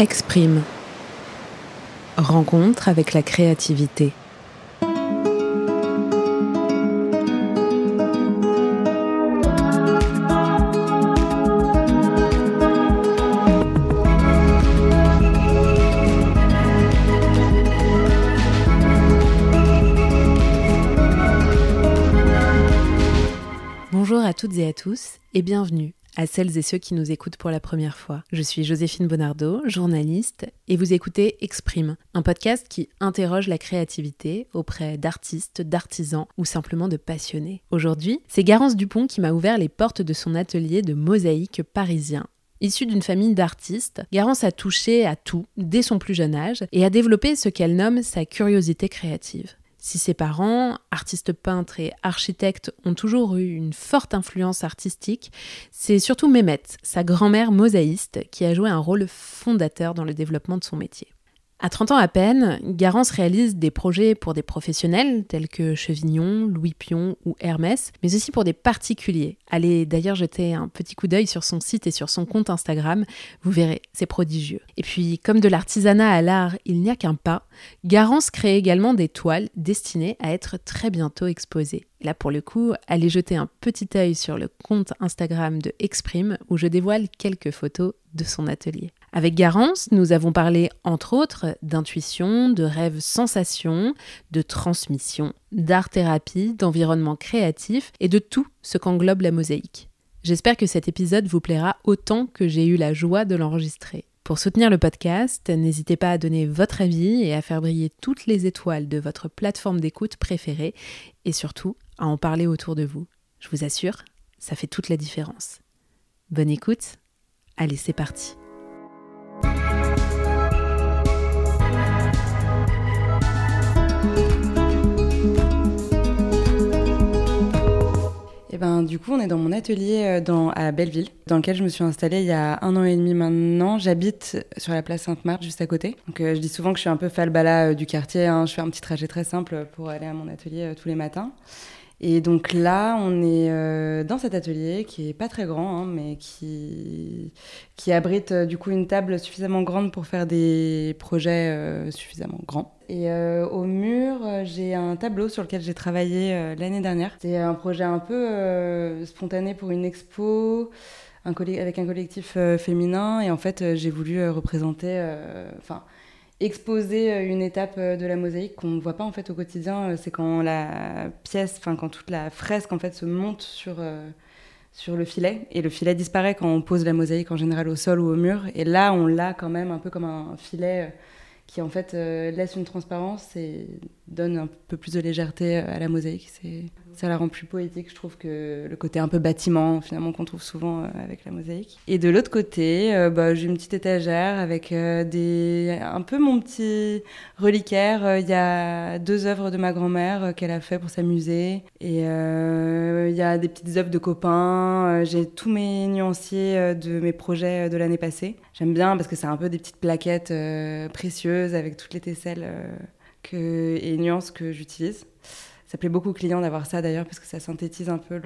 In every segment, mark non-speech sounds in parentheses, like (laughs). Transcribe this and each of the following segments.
Exprime. Rencontre avec la créativité. À celles et ceux qui nous écoutent pour la première fois. Je suis Joséphine Bonardo, journaliste, et vous écoutez Exprime, un podcast qui interroge la créativité auprès d'artistes, d'artisans ou simplement de passionnés. Aujourd'hui, c'est Garance Dupont qui m'a ouvert les portes de son atelier de mosaïque parisien Issue d'une famille d'artistes, Garance a touché à tout dès son plus jeune âge et a développé ce qu'elle nomme sa curiosité créative. Si ses parents, artistes peintres et architectes, ont toujours eu une forte influence artistique, c'est surtout Mehmet, sa grand-mère mosaïste, qui a joué un rôle fondateur dans le développement de son métier. À 30 ans à peine, Garance réalise des projets pour des professionnels tels que Chevignon, Louis Pion ou Hermès, mais aussi pour des particuliers. Allez d'ailleurs jeter un petit coup d'œil sur son site et sur son compte Instagram, vous verrez, c'est prodigieux. Et puis, comme de l'artisanat à l'art, il n'y a qu'un pas, Garance crée également des toiles destinées à être très bientôt exposées. Là, pour le coup, allez jeter un petit œil sur le compte Instagram de Exprime où je dévoile quelques photos de son atelier. Avec Garance, nous avons parlé entre autres d'intuition, de rêve sensation, de transmission, d'art-thérapie, d'environnement créatif et de tout ce qu'englobe la mosaïque. J'espère que cet épisode vous plaira autant que j'ai eu la joie de l'enregistrer. Pour soutenir le podcast, n'hésitez pas à donner votre avis et à faire briller toutes les étoiles de votre plateforme d'écoute préférée et surtout à en parler autour de vous. Je vous assure, ça fait toute la différence. Bonne écoute, allez c'est parti. Et ben, du coup, on est dans mon atelier euh, à Belleville, dans lequel je me suis installée il y a un an et demi maintenant. J'habite sur la place Sainte-Marthe, juste à côté. Donc, euh, je dis souvent que je suis un peu falbala euh, du quartier. Hein. Je fais un petit trajet très simple pour aller à mon atelier tous les matins. Et donc là, on est euh, dans cet atelier qui est pas très grand, hein, mais qui, qui abrite euh, du coup une table suffisamment grande pour faire des projets euh, suffisamment grands. Et au mur, j'ai un tableau sur lequel j'ai travaillé l'année dernière. C'est un projet un peu spontané pour une expo. Avec un collectif féminin et en fait j'ai voulu représenter enfin exposer euh, une étape euh, de la mosaïque qu'on ne voit pas en fait au quotidien. Euh, c'est quand la pièce, enfin quand toute la fresque en fait se monte sur sur le filet et le filet disparaît quand on pose la mosaïque en général au sol ou au mur. Et là, on l'a quand même un peu comme un filet qui en fait laisse une transparence et donne un peu plus de légèreté à la mosaïque. C'est ça la rend plus poétique, je trouve, que le côté un peu bâtiment, finalement, qu'on trouve souvent euh, avec la mosaïque. Et de l'autre côté, euh, bah, j'ai une petite étagère avec euh, un peu mon petit reliquaire. Il y a deux œuvres de ma grand-mère qu'elle a fait pour s'amuser. Et il y a des petites œuvres de copains. j'ai tous mes nuanciers de mes projets de l'année passée. J'aime bien parce que c'est un peu des petites plaquettes précieuses avec toutes les tesselles et nuances que j'utilise. Ça plaît beaucoup aux clients d'avoir ça d'ailleurs parce que ça synthétise un peu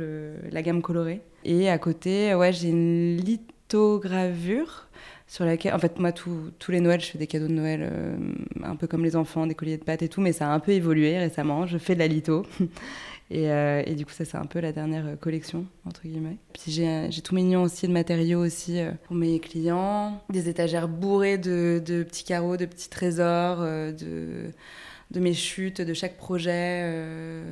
la gamme colorée. Et à côté, ouais, j'ai une lithogravure sur laquelle, en fait, moi, tous les Noëls, je fais des cadeaux de Noël euh, un peu comme les enfants, des colliers de pâtes et tout, mais ça a un peu évolué récemment. Je fais de la litho. (laughs) et, euh, et, du coup, ça, c'est un peu la dernière collection, entre guillemets. Puis j'ai tous mes nuanciers de matériaux aussi euh, pour mes clients. Des étagères bourrées de petits carreaux, de petits trésors, de de mes chutes, de chaque projet. Euh.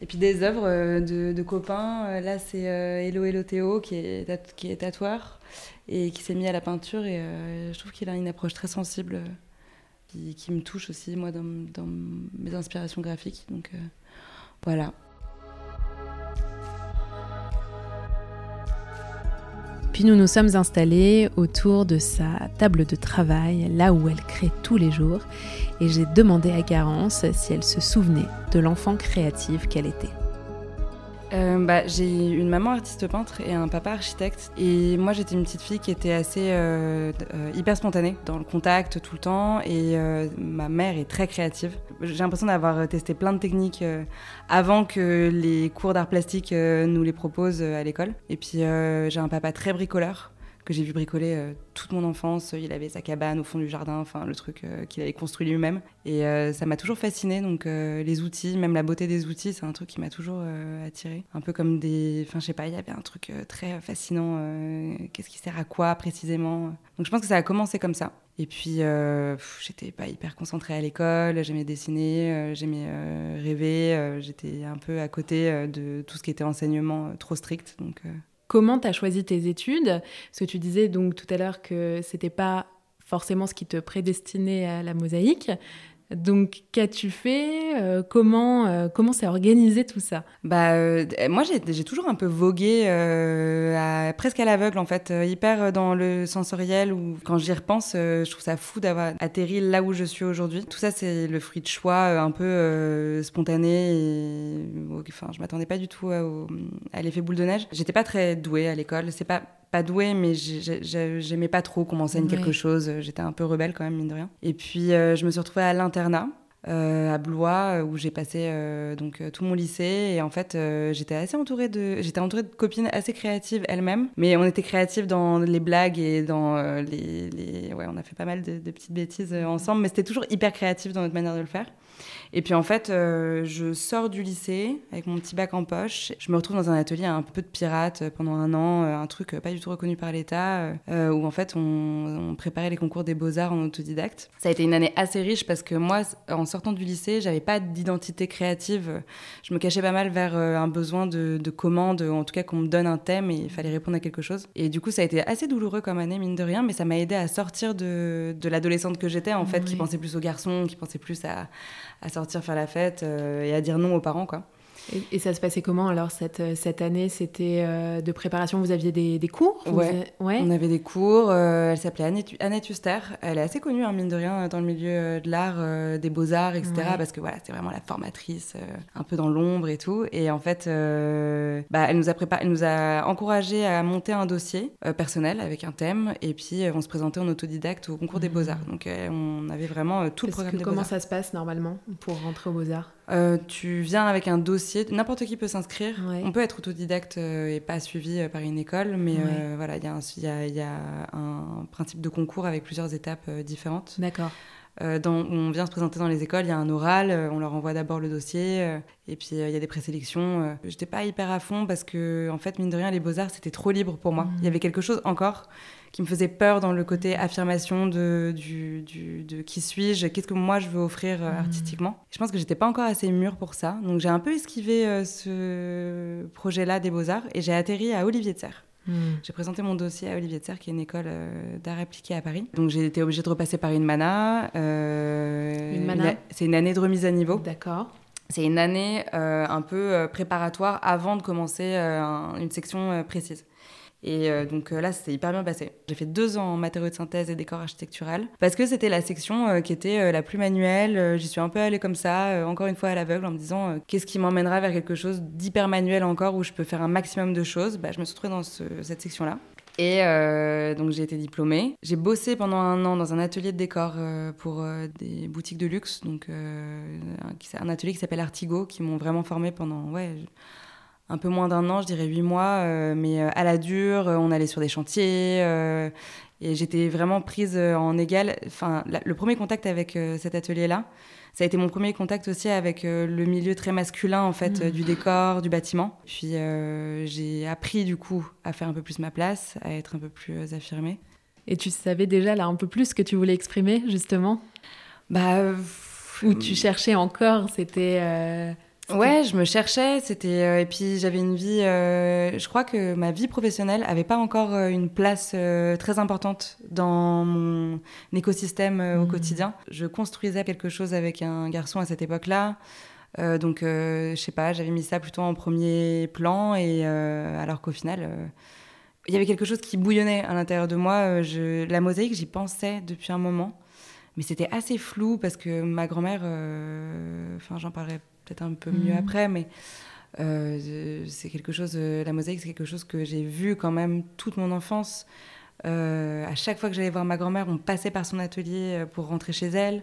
Et puis des œuvres euh, de, copains. Euh, là, c'est Hello Hello Théo qui est, qui est tatoueur et qui s'est mis à la peinture. Et je trouve qu'il a une approche très sensible qui, qui me touche aussi, moi, dans, dans mes inspirations graphiques. Donc voilà. Puis nous nous sommes installés autour de sa table de travail, là où elle crée tous les jours, et j'ai demandé à Garance si elle se souvenait de l'enfant créative qu'elle était. Euh, bah, j'ai une maman artiste peintre et un papa architecte. Et moi, j'étais une petite fille qui était assez euh, euh, hyper spontanée dans le contact tout le temps. Et ma mère est très créative. J'ai l'impression d'avoir testé plein de techniques avant que les cours d'art plastique nous les proposent à l'école. Et puis, j'ai un papa très bricoleur que j'ai vu bricoler toute mon enfance. Il avait sa cabane au fond du jardin, enfin le truc qu'il avait construit lui-même. Et ça m'a toujours fasciné. Donc les outils, même la beauté des outils, c'est un truc qui m'a toujours attiré. Un peu comme des, enfin je sais pas, il y avait un truc très fascinant. Qu'est-ce qui sert à quoi précisément? Donc je pense que ça a commencé comme ça. Et puis, euh, j'étais pas hyper concentrée à l'école, j'aimais dessiner, euh, j'aimais euh, rêver, j'étais un peu à côté de tout ce qui était enseignement trop strict. Donc, Comment tu as choisi tes études Parce que tu disais donc tout à l'heure que c'était pas forcément ce qui te prédestinait à la mosaïque. Donc, qu'as-tu fait euh, Comment euh, comment s'est organisé tout ça? Bah, euh, moi, j'ai toujours un peu vogué presque à l'aveugle, en fait, hyper dans le sensoriel. Ou quand j'y repense, je trouve ça fou d'avoir atterri là où je suis aujourd'hui. Tout ça, c'est le fruit de choix un peu spontané. Enfin, je m'attendais pas du tout à, à l'effet boule de neige. J'étais pas très douée à l'école. C'est pas pas douée, mais j'aimais pas trop qu'on m'enseigne quelque chose. J'étais un peu rebelle quand même, mine de rien. Et puis, euh, je me suis retrouvée à l'internat. Euh, à Blois où j'ai passé euh, donc tout mon lycée et en fait j'étais assez entourée de j'étais entourée de copines assez créatives elles-mêmes mais on était créatives dans les blagues et dans les, les, ouais on a fait pas mal de, de petites bêtises ensemble mais c'était toujours hyper créatif dans notre manière de le faire et puis en fait, euh, je sors du lycée avec mon petit bac en poche. Je me retrouve dans un atelier un peu de pirate pendant un an, euh, un truc pas du tout reconnu par l'État, euh, où en fait on, préparait les concours des beaux-arts en autodidacte. Ça a été une année assez riche parce que moi, en sortant du lycée, j'avais pas d'identité créative. Je me cachais pas mal vers un besoin de, de commande, en tout cas qu'on me donne un thème et il fallait répondre à quelque chose. Et du coup, ça a été assez douloureux comme année, mine de rien, mais ça m'a aidé à sortir de, de l'adolescente que j'étais, en fait, qui pensait plus aux garçons, qui pensait plus à, à sortir faire la fête euh, et à dire non aux parents, quoi. Et, ça se passait comment alors cette, euh, cette année? C'était euh, de préparation Vous aviez des, des cours? Ouais. On avait des cours. elle s'appelait Annette, Huster. Elle est assez connue, hein, mine de rien, dans le milieu de l'art, des beaux-arts, etc. Parce que voilà, c'est vraiment la formatrice, un peu dans l'ombre et tout. Et en fait, bah, elle, nous a préparé, elle nous a encouragé à monter un dossier personnel avec un thème. Et puis, on se présentait en autodidacte au concours des mmh. beaux-arts. Donc, on avait vraiment tout le programme des Comment ça se passe normalement pour rentrer aux beaux-arts? Euh, tu viens avec un dossier, n'importe qui peut s'inscrire. On peut être autodidacte euh, et pas suivi euh, par une école, mais voilà, il y, y, a un principe de concours avec plusieurs étapes différentes. D'accord. On vient se présenter dans les écoles, il y a un oral, on leur envoie d'abord le dossier, et puis il y a des présélections. J'étais pas hyper à fond parce que, en fait, mine de rien, les beaux-arts, c'était trop libre pour moi. Il y mmh. avait quelque chose encore qui me faisait peur dans le côté affirmation de, du, de qui suis-je, qu'est-ce que moi je veux offrir euh, mmh. artistiquement. Je pense que j'étais pas encore assez mûre pour ça, donc j'ai un peu esquivé euh, ce projet-là des beaux-arts et j'ai atterri à Olivier de Serre. Mmh. J'ai présenté mon dossier à Olivier de Serre, qui est une école euh, d'art appliqué à Paris. Donc j'ai été obligée de repasser par une mana. une mana C'est une année de remise à niveau. D'accord. C'est une année un peu préparatoire avant de commencer une section précise. Et euh, donc euh, là, c'était hyper bien passé. J'ai fait deux ans en matériaux de synthèse et décor architectural parce que c'était la section euh, qui était la plus manuelle. J'y suis un peu allée comme ça, encore une fois à l'aveugle, en me disant qu'est-ce qui m'emmènera vers quelque chose d'hyper manuel encore où je peux faire un maximum de choses? Bah, je me suis retrouvée dans cette section-là. Et donc j'ai été diplômée. J'ai bossé pendant un an dans un atelier de décor pour des boutiques de luxe, donc un atelier qui s'appelle Artigo, qui m'ont vraiment formée pendant ouais un peu moins d'un an, je dirais huit mois, euh, mais euh, à la dure, euh, on allait sur des chantiers et j'étais vraiment prise en égal. Enfin, le premier contact avec cet atelier-là, ça a été mon premier contact aussi avec le milieu très masculin en fait mmh. du décor, du bâtiment. Puis j'ai appris du coup à faire un peu plus ma place, à être un peu plus affirmée. Et tu savais déjà là un peu plus ce que tu voulais exprimer justement? Bah. Ou tu cherchais encore, c'était. Ouais, je me cherchais, c'était euh, et puis j'avais une vie. Euh, je crois que ma vie professionnelle avait pas encore euh, une place très importante dans mon écosystème au mmh. quotidien. Je construisais quelque chose avec un garçon à cette époque-là. donc, je sais pas, j'avais mis ça plutôt en premier plan, et alors qu'au final, il y avait quelque chose qui bouillonnait à l'intérieur de moi. Je, la mosaïque, j'y pensais depuis un moment, mais c'était assez flou parce que ma grand-mère, enfin, j'en parlerai peut-être un peu mieux mhm. après, mais euh, c'est quelque chose, euh, la mosaïque, c'est quelque chose que j'ai vu quand même toute mon enfance. Euh, à chaque fois que j'allais voir ma grand-mère, on passait par son atelier pour rentrer chez elle.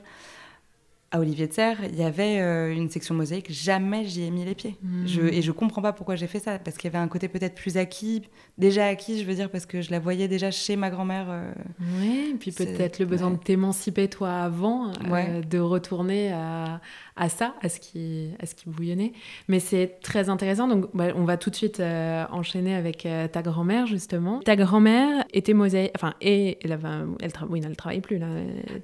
à Olivier de Serre, il y avait euh, une section mosaïque, jamais j'y ai mis les pieds. Hmm. Je, et je comprends pas pourquoi j'ai fait ça, parce qu'il y avait un côté peut-être plus acquis, déjà acquis, je veux dire, parce que je la voyais déjà chez ma grand-mère. euh, Oui, puis C'est- peut-être le besoin ouais. de t'émanciper toi avant, Ouais. de retourner à, à ça, à ce qui, à ce qui bouillonnait. Mais c'est très intéressant. Donc, bah, on va tout de suite euh, enchaîner avec euh, ta grand-mère justement. Ta grand-mère était mosaïque, enfin, et elle, avait un- elle, tra- oui, non, elle travaille plus là.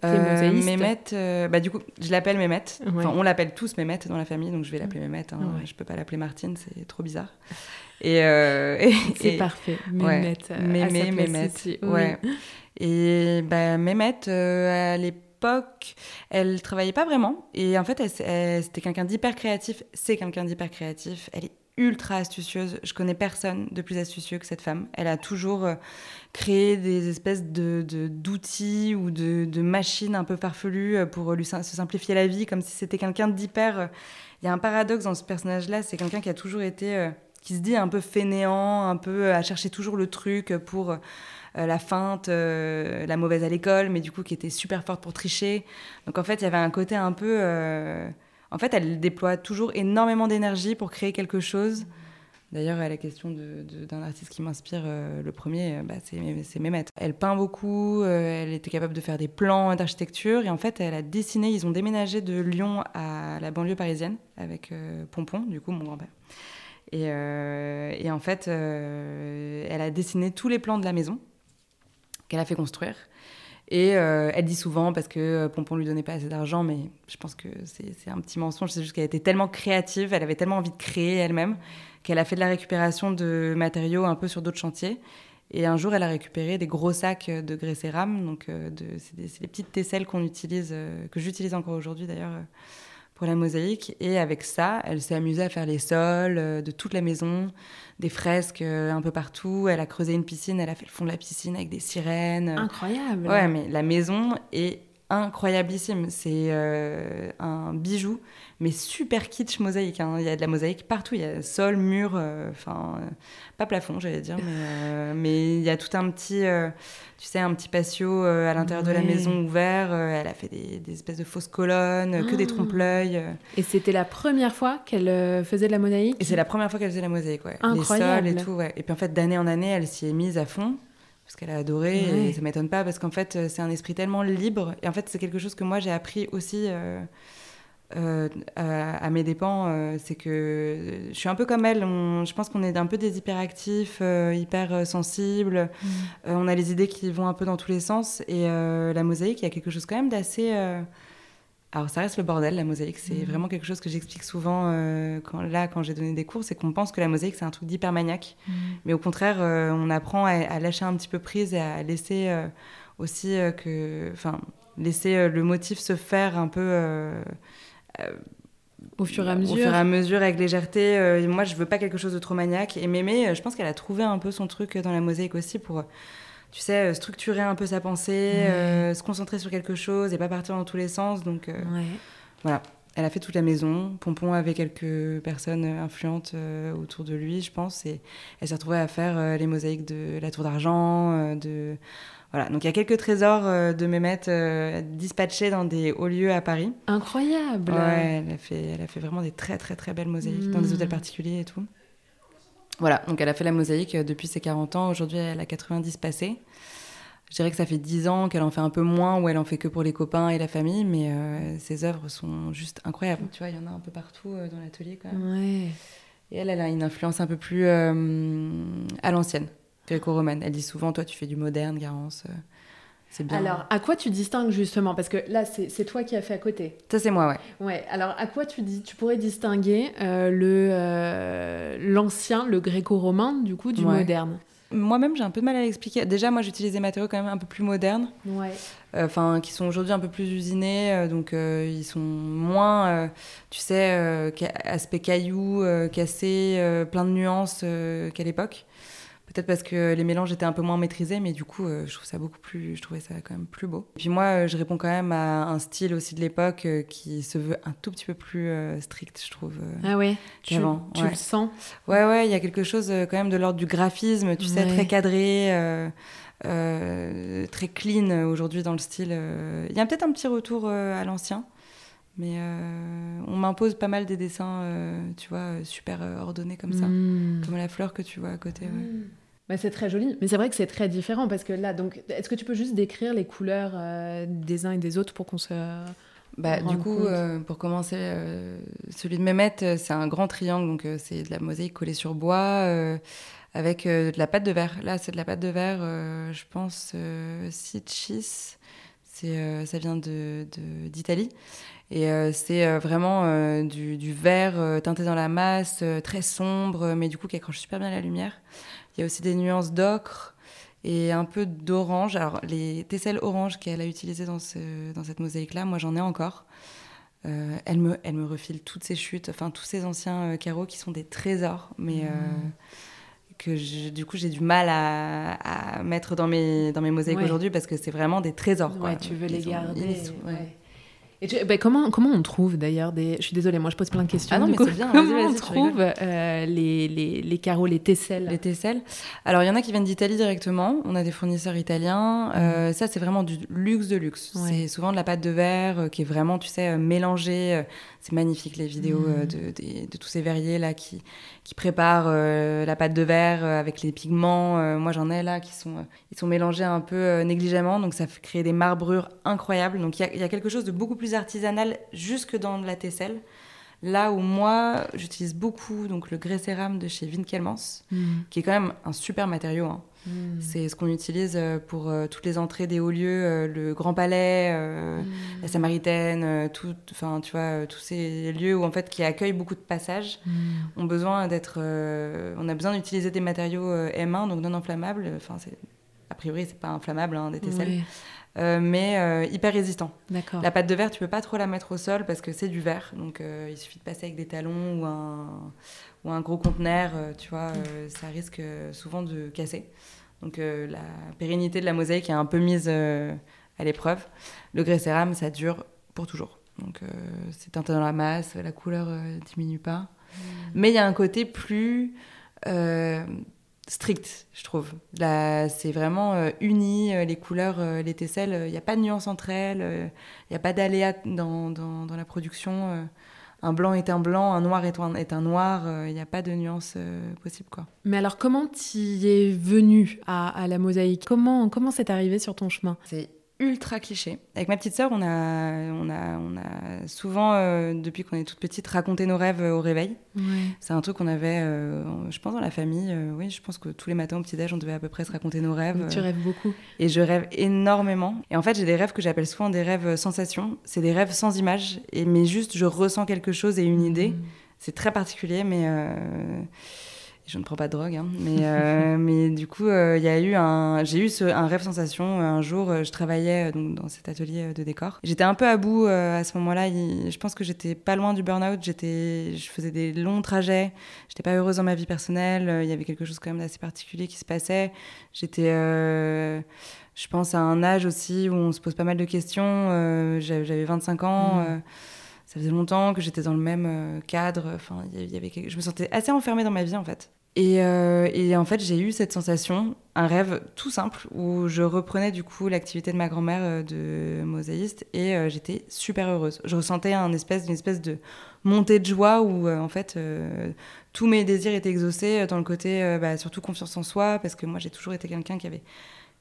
Euh. Mémette, euh, bah du coup, je l'appelle Mémette. Ouais. Enfin, on l'appelle tous Mémette dans la famille, donc je vais l'appeler Mémette. Hein. Ouais. Je peux pas l'appeler Martine, c'est trop bizarre. Et, et- C'est et- parfait. ouais. Mémette. euh, à Mémé. Oui. ouais. Et bah, Mémette, euh, à l'époque, elle travaillait pas vraiment. Et en fait, elle, c'était quelqu'un d'hyper créatif. C'est quelqu'un d'hyper créatif. Elle est ultra astucieuse. Je connais personne de plus astucieux que cette femme. Elle a toujours euh, créé des espèces de, d'outils ou de, machines un peu farfelues euh, pour lui sim- se simplifier la vie, comme si c'était quelqu'un d'hyper. euh, Il y a un paradoxe dans ce personnage-là. C'est quelqu'un qui a toujours été. euh, qui se dit un peu fainéant, un peu à chercher toujours le truc pour euh, la feinte, euh, la mauvaise à l'école, mais du coup qui était super forte pour tricher. Donc en fait, il y avait un côté un peu... euh, En fait, elle déploie toujours énormément d'énergie pour créer quelque chose. D'ailleurs, à la question d'un artiste qui m'inspire, euh, le premier, euh, bah, c'est Mehmet. Elle peint beaucoup, euh, elle était capable de faire des plans d'architecture, et en fait, elle a dessiné, ils ont déménagé de Lyon à la banlieue parisienne, avec euh, Pompon, du coup, mon grand-père. Et, euh, et en fait, euh, elle a dessiné tous les plans de la maison qu'elle a fait construire. Et euh, elle dit souvent, parce que euh, Pompon lui donnait pas assez d'argent, mais je pense que c'est un petit mensonge, c'est juste qu'elle était tellement créative, elle avait tellement envie de créer elle-même, qu'elle a fait de la récupération de matériaux un peu sur d'autres chantiers. Et un jour, elle a récupéré des gros sacs de grès céram, donc euh, de- c'est des, petites tesselles qu'on utilise, que j'utilise encore aujourd'hui d'ailleurs pour la mosaïque. Et avec ça, elle s'est amusée à faire les sols euh, de toute la maison, des fresques euh, un peu partout. Elle a creusé une piscine, elle a fait le fond de la piscine avec des sirènes. Incroyable. Ouais, mais la maison est incroyablissime. C'est euh, un bijou, mais super kitsch mosaïque. hein. Il y a de la mosaïque partout. Il y a sol, mur, euh, enfin, euh, pas plafond, j'allais dire, mais mais il y a tout un petit, tu sais, un petit patio à l'intérieur de la maison ouvert. Elle a fait des, des espèces de fausses colonnes, que des Ah. trompe-l'œil. Et c'était la première fois qu'elle faisait de la mosaïque? Et c'est la première fois qu'elle faisait la mosaïque, ouais. Incroyable. Les sols et tout, ouais. Et puis en fait, d'année en année, elle s'y est mise à fond. Parce qu'elle a adoré, Ouais. et ça m'étonne pas, parce qu'en fait, euh, c'est un esprit tellement libre. Et en fait, c'est quelque chose que moi, j'ai appris aussi euh, euh, à, à mes dépens. euh, c'est que je suis un peu comme elle. On- je pense qu'on est un peu des hyperactifs, hyper sensibles. Mm. On a les idées qui vont un peu dans tous les sens. Et la mosaïque, il y a quelque chose quand même d'assez. Alors, ça reste le bordel, la mosaïque. C'est Mhm. vraiment quelque chose que j'explique souvent euh, quand, là, quand j'ai donné des cours. C'est qu'on pense que la mosaïque, c'est un truc d'hyper maniaque. Mm. Mais au contraire, euh, on apprend à, à lâcher un petit peu prise et à laisser euh, aussi que. Enfin, laisser le motif se faire un peu. Au fur et à au mesure. fur et à mesure, avec légèreté. Et moi, je veux pas quelque chose de trop maniaque. Et Mémé, je pense qu'elle a trouvé un peu son truc dans la mosaïque aussi pour, tu sais, euh, structurer un peu sa pensée, Ouais. euh, se concentrer sur quelque chose et pas partir dans tous les sens. Donc, euh, Ouais. voilà. Elle a fait toute la maison. Pompon avait quelques personnes influentes euh, autour de lui, je pense. Et elle s'est retrouvée à faire les mosaïques de la Tour d'Argent. de... Voilà. Donc il y a quelques trésors de euh, dispatchés dans des hauts lieux à Paris. Incroyable. Ouais, elle a, fait, elle a fait vraiment des très très très belles mosaïques dans des Mm. hôtels particuliers et tout. Voilà, donc elle a fait la mosaïque euh, depuis ses 40 ans. Aujourd'hui, elle a 90 passés. Je dirais que ça fait 10 ans qu'elle en fait un peu moins, ou elle en fait que pour les copains et la famille, mais euh, ses œuvres sont juste incroyables. Tu vois, il y en a un peu partout euh, dans l'atelier quand même. Ouais. Et elle, elle a une influence un peu plus euh, à l'ancienne, gréco-romaine. Elle dit souvent, toi, tu fais du moderne, Garance. C'est bien. Alors, à quoi tu distingues justement? Parce que là, c'est c'est toi qui as fait à côté. Ça, c'est moi, ouais. Ouais. Alors, à quoi tu dis Tu pourrais distinguer euh, le euh, l'ancien, le gréco-romain, du coup, du Ouais. moderne? Moi-même, j'ai un peu de mal à l'expliquer. Déjà, moi, j'utilise des matériaux quand même un peu plus modernes. Ouais. enfin qui sont aujourd'hui un peu plus usinés, euh, donc euh, ils sont moins, euh, tu sais, euh, aspect caillou, euh, cassé, euh, plein de nuances euh, qu'à l'époque. Peut-être parce que les mélanges étaient un peu moins maîtrisés, mais du coup, euh, je trouve ça beaucoup plus, je trouvais ça quand même plus beau. Et puis moi, euh, je réponds quand même à un style aussi de l'époque euh, qui se veut un tout petit peu plus strict, je trouve. Ah ouais. Tu, Qu'avant, tu ouais. le sens Ouais, ouais, il y a quelque chose quand même de l'ordre du graphisme, tu sais, très cadré, euh, euh, très clean aujourd'hui dans le style. Il y a peut-être un petit retour à l'ancien, Mais on m'impose pas mal des dessins, tu vois, super ordonnés comme ça, Hmm. comme la fleur que tu vois à côté. ouais. Bah, c'est très joli, mais c'est vrai que c'est très différent parce que là, donc, est-ce que tu peux juste décrire les couleurs euh, des uns et des autres pour qu'on se. Bah, du coup, euh, pour commencer, euh, celui de Mehmet, c'est un grand triangle, donc c'est de la mosaïque collée sur bois avec de la pâte de verre. Là, c'est de la pâte de verre, je pense, Sitchis. C'est, ça vient de, de- d'Italie. Et euh, c'est euh, vraiment euh, du, du vert teinté dans la masse, très sombre, mais du coup qui accroche super bien la lumière. Il y a aussi des nuances d'ocre et un peu d'orange. Alors, les tesselles orange qu'elle a utilisées dans, ce- dans cette mosaïque-là, moi j'en ai encore. Euh, elle, me, elle me refile toutes ces chutes, enfin tous ces anciens euh, carreaux qui sont des trésors, mais euh, que je- du coup j'ai du mal à, à mettre dans mes, dans mes mosaïques Ouais. aujourd'hui parce que c'est vraiment des trésors. quoi. Ouais, tu veux les garder. ils sont- ouais. Ouais. Et tu- bah, comment, comment on trouve d'ailleurs des. Je suis désolée, moi je pose plein de questions. Ah non, mais c'est bien, Comment on trouve euh, les, les, les carreaux, les tesselles? Les tesselles. Alors, il y en a qui viennent d'Italie directement. On a des fournisseurs italiens. Euh, ça, c'est vraiment du luxe de luxe. Mm. Ouais. C'est souvent de la pâte de verre euh, qui est vraiment, tu sais, mélangée. C'est magnifique, les vidéos Mm. de, de tous ces verriers là qui, qui préparent la pâte de verre avec les pigments. Moi, j'en ai là qui sont, ils sont mélangés un peu négligemment. Donc, ça créer des marbrures incroyables. Donc, il y y a quelque chose de beaucoup plus artisanal jusque dans la tesselle. Là où moi, j'utilise beaucoup donc le grès cérame de chez Winkelmans Mm. qui est quand même un super matériau. hein. Mm. C'est ce qu'on utilise euh, pour euh, toutes les entrées des hauts lieux, euh, le Grand Palais, Mm. la Samaritaine, tout, enfin tu vois, tous ces lieux où en fait qui accueillent beaucoup de passages ont besoin d'être, euh, on a besoin d'utiliser des matériaux euh, M1 donc non inflammables. Enfin a priori c'est pas inflammable hein, des tesselles, Euh, mais euh, hyper résistant. La pâte de verre, tu peux pas trop la mettre au sol parce que c'est du verre. Donc euh, il suffit de passer avec des talons ou un, ou un gros conteneur, tu vois, euh, ça risque souvent de casser. Donc la pérennité de la mosaïque est un peu mise à l'épreuve. Le grès cérame, ça dure pour toujours. Donc c'est teinté dans la masse, la couleur diminue pas. Mais il y a un côté plus strict, je trouve. Là, c'est vraiment euh, uni, euh, les couleurs, euh, les tesselles, il n'y a pas de nuance entre elles, il n'y a pas d'aléa dans, dans, dans la production. euh. un blanc est un blanc, un noir est un, est un noir, il n'y a pas de nuance euh, possible, quoi. Mais alors, comment t'y es venu à, à la mosaïque? Comment comment c'est arrivé sur ton chemin? C'est ultra cliché. Avec ma petite sœur, on a, on a, on a souvent, euh, depuis qu'on est toute petite, raconté nos rêves euh, au réveil. Ouais. C'est un truc qu'on avait, euh, je pense, dans la famille. euh, oui, je pense que tous les matins au petit-déj, on devait à peu près se raconter nos rêves. Tu rêves beaucoup. et je rêve énormément. Et en fait, j'ai des rêves que j'appelle souvent des rêves sensations. C'est des rêves sans image, et, mais juste je ressens quelque chose et une idée. Mm. C'est très particulier, mais je ne prends pas de drogue. hein. mais, euh, (laughs) mais du coup, euh, il y a eu un, j'ai eu ce- un rêve sensation. Un jour, euh, je travaillais euh, donc, dans cet atelier euh, de décor. J'étais un peu à bout euh, à ce moment-là. Il- Je pense que j'étais pas loin du burn-out. J'étais, je faisais des longs trajets. J'étais pas heureuse dans ma vie personnelle. Euh, Il y avait quelque chose quand même d'assez particulier qui se passait. J'étais, euh, je pense, à un âge aussi où on se pose pas mal de questions. Euh, j'avais j'avais 25 ans. Mm. euh, ça faisait longtemps que j'étais dans le même euh, cadre. Enfin, y avait- je me sentais assez enfermée dans ma vie en fait. Et, euh, et en fait, j'ai eu cette sensation, un rêve tout simple où je reprenais du coup l'activité de ma grand-mère euh, de mosaïste et j'étais super heureuse. Je ressentais un espèce, une espèce de montée de joie où en fait tous mes désirs étaient exaucés dans le côté bah, surtout confiance en soi parce que moi j'ai toujours été quelqu'un qui avait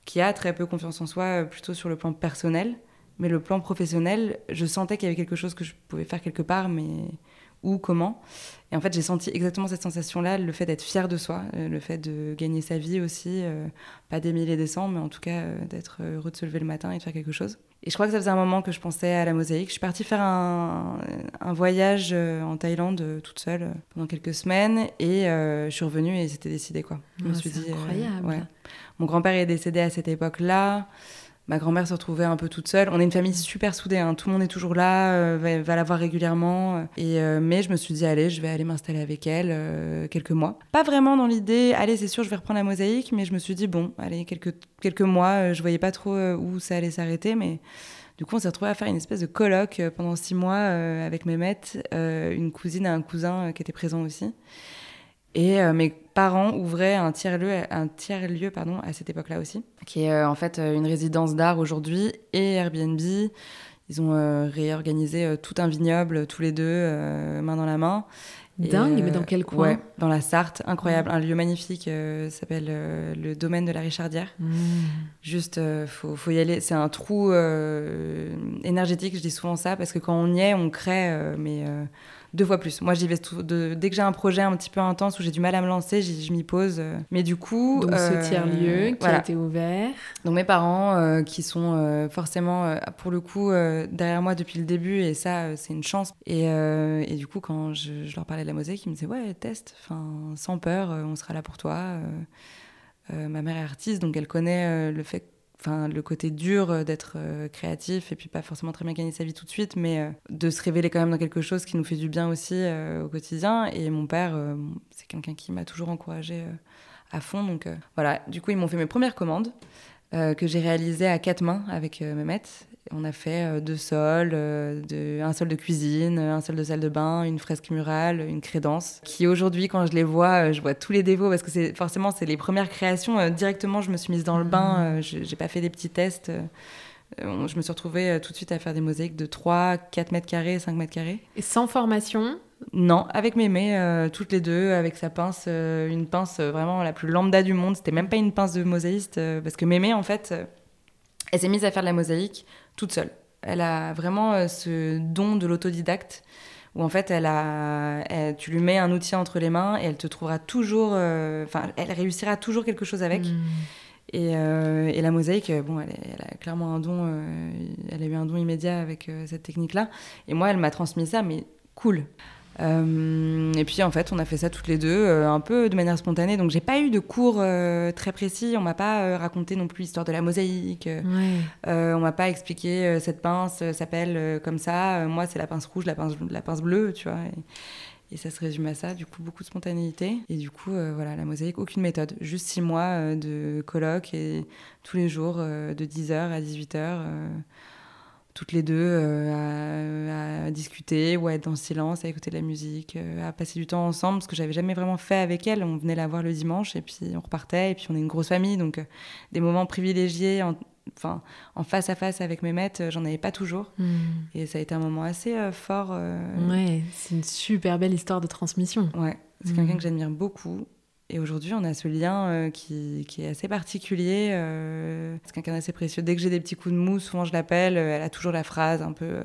qui a très peu confiance en soi plutôt sur le plan personnel mais le plan professionnel je sentais qu'il y avait quelque chose que je pouvais faire quelque part mais où comment et en fait j'ai senti exactement cette sensation là le fait d'être fier de soi euh, le fait de gagner sa vie aussi euh, pas des milliers des cents mais en tout cas euh, d'être heureux de se lever le matin et de faire quelque chose et je crois que ça faisait un moment que je pensais à la mosaïque. Je suis partie faire un, un voyage en Thaïlande toute seule pendant quelques semaines et euh, je suis revenue et c'était décidé quoi. Je me Ah, suis dit, incroyable. ouais. Mon grand-père est décédé à cette époque-là. Ma grand-mère se retrouvait un peu toute seule. On est une famille super soudée. hein. Tout le monde est toujours là, euh, va, la voir régulièrement. Et, euh, mais je me suis dit, allez, je vais aller m'installer avec elle euh, quelques mois. Pas vraiment dans l'idée, allez, c'est sûr, je vais reprendre la mosaïque. Mais je me suis dit, bon, allez, quelques, quelques mois. je voyais pas trop où ça allait s'arrêter. Mais du coup, on s'est retrouvés à faire une espèce de colloque pendant six mois avec Mehmet, une cousine et un cousin qui étaient présents aussi. Et euh, mes parents ouvraient un tiers-lieu un tiers -lieu, pardon, à cette époque-là aussi, qui est euh, en fait euh, une résidence d'art aujourd'hui et Airbnb. Ils ont réorganisé tout un vignoble, tous les deux, main dans la main. Dingue, mais dans quel coin ouais, Dans la Sarthe, incroyable. Un lieu magnifique, s'appelle le domaine de la Richardière. Mmh. Juste, faut, faut, y aller. C'est un trou énergétique, je dis souvent ça, parce que quand on y est, on crée, mais deux fois plus. Moi, j'y vais de, dès que j'ai un projet un petit peu intense où j'ai du mal à me lancer, je m'y pose. Mais du coup. Donc, ce tiers-lieu qui a été ouvert. Donc, mes parents, euh, qui sont euh, forcément, euh, pour le coup, derrière moi depuis le début, et ça, c'est une chance. Et, et, du coup, quand je, je, leur parlais de la mosaïque, ils me disaient Ouais, teste, sans peur, on sera là pour toi. ma mère est artiste, donc elle connaît le fait enfin le côté dur euh, d'être euh, créatif et puis pas forcément très bien gagner sa vie tout de suite mais euh, de se révéler quand même dans quelque chose qui nous fait du bien aussi au quotidien. Et mon père c'est quelqu'un qui m'a toujours encouragé à fond. Donc voilà. Du coup ils m'ont fait mes premières commandes que j'ai réalisées à quatre mains avec Mehmet on a fait euh, deux sols, euh, un sol de cuisine, un sol de salle de bain, une fresque murale, une crédence, qui aujourd'hui, quand je les vois, euh, je vois tous les défauts parce que c'est forcément c'est les premières créations. directement, je me suis mise dans le bain, mmh. j'ai pas fait des petits tests. je me suis retrouvée tout de suite à faire des mosaïques de 3, 4 mètres carrés, 5 mètres carrés. Et sans formation? Non, avec Mémé, toutes les deux, avec sa pince, une pince vraiment la plus lambda du monde. C'était même pas une pince de mosaïste, parce que Mémé, en fait, elle s'est mise à faire de la mosaïque toute seule. Elle a vraiment euh, ce don de l'autodidacte où en fait elle a, tu lui mets un outil entre les mains et elle te trouvera toujours, euh, enfin elle réussira toujours quelque chose avec. Hmm. Et, euh, et, la mosaïque, bon, elle, elle, a clairement un don, elle a eu un don immédiat avec cette technique-là. Et moi, elle m'a transmis ça, mais cool. Euh, et puis en fait, on a fait ça toutes les deux, euh, un peu de manière spontanée. Donc j'ai pas eu de cours euh, très précis. On m'a pas raconté non plus l'histoire de la mosaïque. on m'a pas expliqué cette pince s'appelle comme ça. moi, c'est la pince rouge, la pince, la pince bleue, tu vois. Et, ça se résume à ça. Du coup, beaucoup de spontanéité. Et du coup, voilà, la mosaïque, aucune méthode. Juste six mois de colloque et tous les jours de 10h à 18h toutes les deux euh, à, discuter ou à être dans le silence, à écouter de la musique, euh, à passer du temps ensemble, ce que j'avais jamais vraiment fait avec elle. On venait la voir le dimanche et puis on repartait, et puis on est une grosse famille, donc euh, des moments privilégiés, en, enfin en face à face avec mes maîtres, j'en avais pas toujours. Hmm. Et ça a été un moment assez fort. Ouais, c'est une super belle histoire de transmission. Ouais, c'est hmm. quelqu'un que j'admire beaucoup. Et aujourd'hui, on a ce lien euh, qui, est assez particulier. Euh, c'est quelqu'un d'assez précieux. Dès que j'ai des petits coups de mou, souvent je l'appelle. Euh, elle a toujours la phrase un peu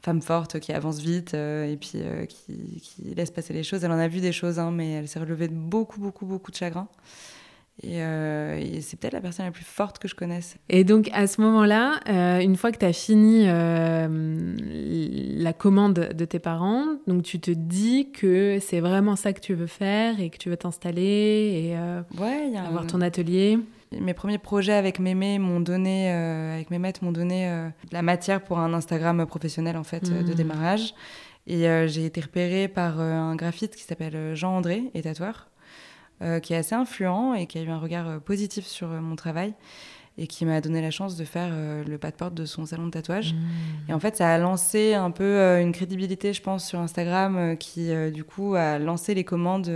femme forte qui avance vite et puis qui, qui, laisse passer les choses. Elle en a vu des choses, hein, mais elle s'est relevée de beaucoup, beaucoup, beaucoup de chagrin. Euh, et, c'est peut-être la personne la plus forte que je connaisse. Et donc à ce moment-là, euh, une fois que tu as fini euh, la commande de tes parents, donc tu te dis que c'est vraiment ça que tu veux faire et que tu veux t'installer et ouais, avoir ton atelier. Mes premiers projets avec Mémé m'ont donné, avec Mémé m'ont donné la matière pour un Instagram professionnel en fait de mmh. démarrage. Et j'ai été repérée par un graphiste qui s'appelle Jean-André, et tatoueur. Euh, qui est assez influent et qui a eu un regard euh, positif sur euh, mon travail et qui m'a donné la chance de faire le pas de porte de son salon de tatouage. Mmh. Et en fait, ça a lancé un peu une crédibilité, je pense, sur Instagram, qui du coup a lancé les commandes.